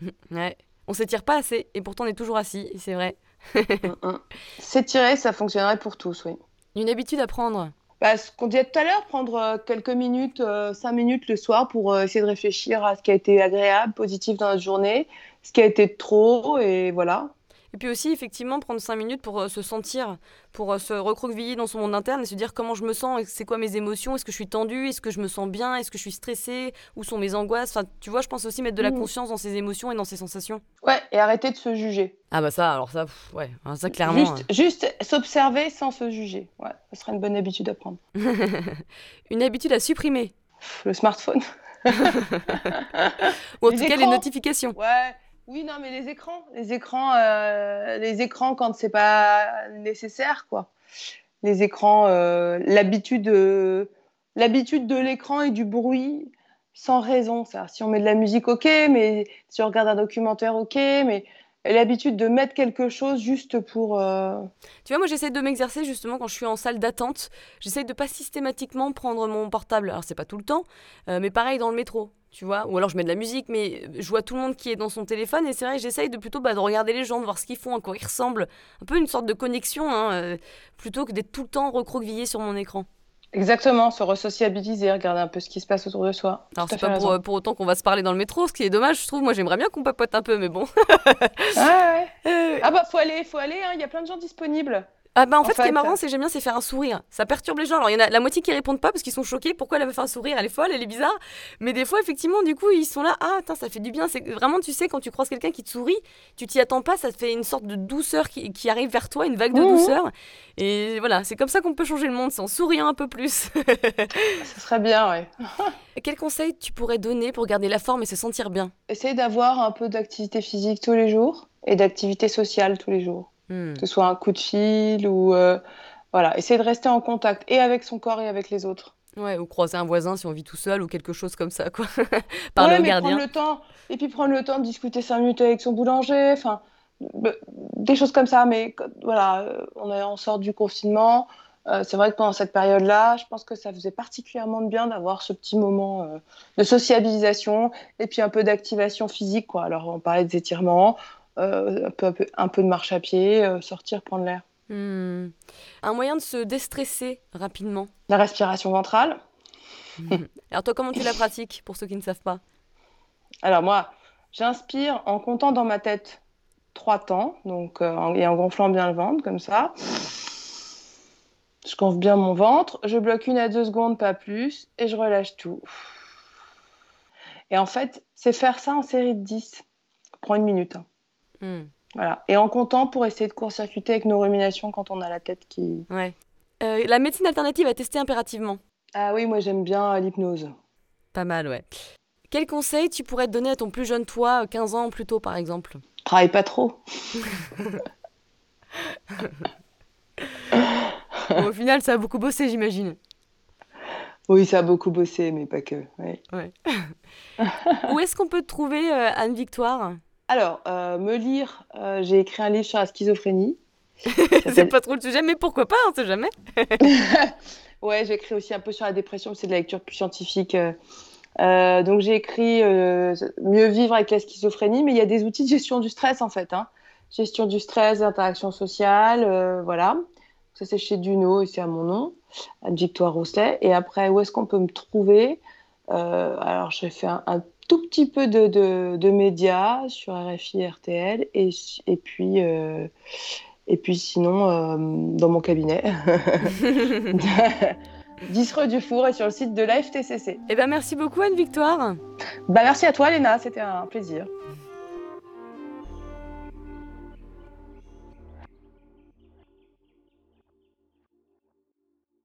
[LAUGHS] Ouais. On s'étire pas assez et pourtant on est toujours assis, c'est vrai. Mm, mm. S'étirer, ça fonctionnerait pour tous, oui. Une habitude à prendre bah, Ce qu'on disait tout à l'heure, prendre euh, quelques minutes, euh, cinq minutes le soir pour euh, essayer de réfléchir à ce qui a été agréable, positif dans notre journée, ce qui a été trop, et voilà. Et puis aussi, effectivement, prendre cinq minutes pour euh, se sentir, pour euh, se recroqueviller dans son monde interne et se dire comment je me sens, c'est quoi mes émotions, est-ce que je suis tendue, est-ce que je me sens bien, est-ce que je suis stressée, où sont mes angoisses. Enfin, tu vois, je pense aussi mettre de la mmh. conscience dans ses émotions et dans ses sensations. Ouais, et arrêter de se juger. Ah bah ça, alors ça, ouais, hein, ça clairement. Juste, hein. juste s'observer sans se juger. Ouais, ça serait une bonne habitude à prendre. [LAUGHS] une habitude à supprimer. Le smartphone. Ou en [LAUGHS] tout cas les notifications. Ouais. Oui, non, mais les écrans, les écrans, euh, les écrans quand c'est pas nécessaire, quoi. Les écrans, euh, l'habitude, l'habitude de l'écran et du bruit sans raison. Si on met de la musique, ok, mais si on regarde un documentaire, ok, mais l'habitude de mettre quelque chose juste pour. Euh, tu vois, moi j'essaie de m'exercer justement quand je suis en salle d'attente. J'essaie de pas systématiquement prendre mon portable. Alors c'est pas tout le temps, mais pareil dans le métro tu vois ou alors je mets de la musique mais je vois tout le monde qui est dans son téléphone et c'est vrai j'essaye de plutôt bah, de regarder les gens de voir ce qu'ils font à quoi ils ressemblent un peu une sorte de connexion hein, euh, plutôt que d'être tout le temps recroquevillé sur mon écran Exactement, se resociabiliser, regarder un peu ce qui se passe autour de soi. Alors c'est pas pour, pour, autant qu'on va se parler dans le métro, ce qui est dommage, je trouve. Moi j'aimerais bien qu'on papote un peu, mais bon. ah ouais. [LAUGHS] Euh, ah bah faut aller, faut aller. Hein. Il y a plein de gens disponibles. Ah bah en, fait, ce qui est marrant, c'est que j'aime bien, c'est faire un sourire. Ça perturbe les gens. Alors il y en a la moitié qui répondent pas parce qu'ils sont choqués. Pourquoi elle avait fait un sourire? Elle est folle, elle est bizarre. Mais des fois, effectivement, du coup, ils sont là. Ah, attends, ça fait du bien. C'est vraiment, tu sais, quand tu croises quelqu'un qui te sourit, tu t'y attends pas. Ça te fait une sorte de douceur qui, qui arrive vers toi, une vague de douceur. Et voilà, c'est comme ça qu'on peut changer le monde, c'est en souriant un peu plus. ça serait bien, ouais. [LAUGHS] Quel conseil tu pourrais donner pour garder la forme et se sentir bien? Essaye d'avoir un peu d'activité physique tous les jours et d'activité sociale tous les jours. Hmm. Que ce soit un coup de fil ou. Euh, voilà, essayer de rester en contact et avec son corps et avec les autres. Ouais, ou croiser un voisin si on vit tout seul ou quelque chose comme ça, quoi. [LAUGHS] Ouais, au gardien. Prendre le temps, et puis prendre le temps de discuter cinq minutes avec son boulanger, enfin, des choses comme ça. Mais voilà, euh, on, est, on sort du confinement. Euh, c'est vrai que pendant cette période-là, je pense que ça faisait particulièrement de bien d'avoir ce petit moment de sociabilisation et puis un peu d'activation physique. Quoi. Alors, on parlait des étirements, euh, un, peu, un, peu, de marche à pied, euh, sortir, prendre l'air. Hmm. Un moyen de se déstresser rapidement La respiration ventrale. [LAUGHS] Alors toi, comment tu la pratiques pour ceux qui ne savent pas? Alors moi, j'inspire en comptant dans ma tête trois temps, donc euh, et en gonflant bien le ventre comme ça. Je gonfle bien mon ventre, je bloque une à deux secondes, pas plus, et je relâche tout. Et en fait, c'est faire ça en série de 10. prend une minute. Hein. Hmm. Voilà. Et en comptant pour essayer de court-circuiter avec nos ruminations quand on a la tête qui. Ouais. Euh, la médecine alternative à tester impérativement. Ah oui, moi j'aime bien l'hypnose. Pas mal, ouais. Quel conseil tu pourrais te donner à ton plus jeune toi, 15 ans plus tôt par exemple? Travaille pas trop. au final, ça a beaucoup bossé, j'imagine. Oui, ça a beaucoup bossé, mais pas que. [LAUGHS] Où est-ce qu'on peut te trouver, euh, Anne-Victoire? Alors, euh, me lire, euh, j'ai écrit un livre sur la schizophrénie. [LAUGHS] c'est pas trop le sujet, mais pourquoi pas, on sait jamais. [LAUGHS] ouais, j'ai écrit aussi un peu sur la dépression, c'est de la lecture plus scientifique. donc j'ai écrit Mieux vivre avec la schizophrénie, mais il y a des outils de gestion du stress en fait. Hein. Gestion du stress, interaction sociale, voilà. Ça, c'est chez Duno et c'est à mon nom, Victoire Rousselet. Et après, où est-ce qu'on peut me trouver? Euh, Alors, j'ai fait un, tout petit peu de, de, médias sur RFI, RTL, et, et puis. Euh, et puis sinon, euh, dans mon cabinet. [LAUGHS] 10 rue du Four et sur le site de la FTCC. Eh ben merci beaucoup Anne-Victoire. Bah merci à toi Léna, c'était un plaisir.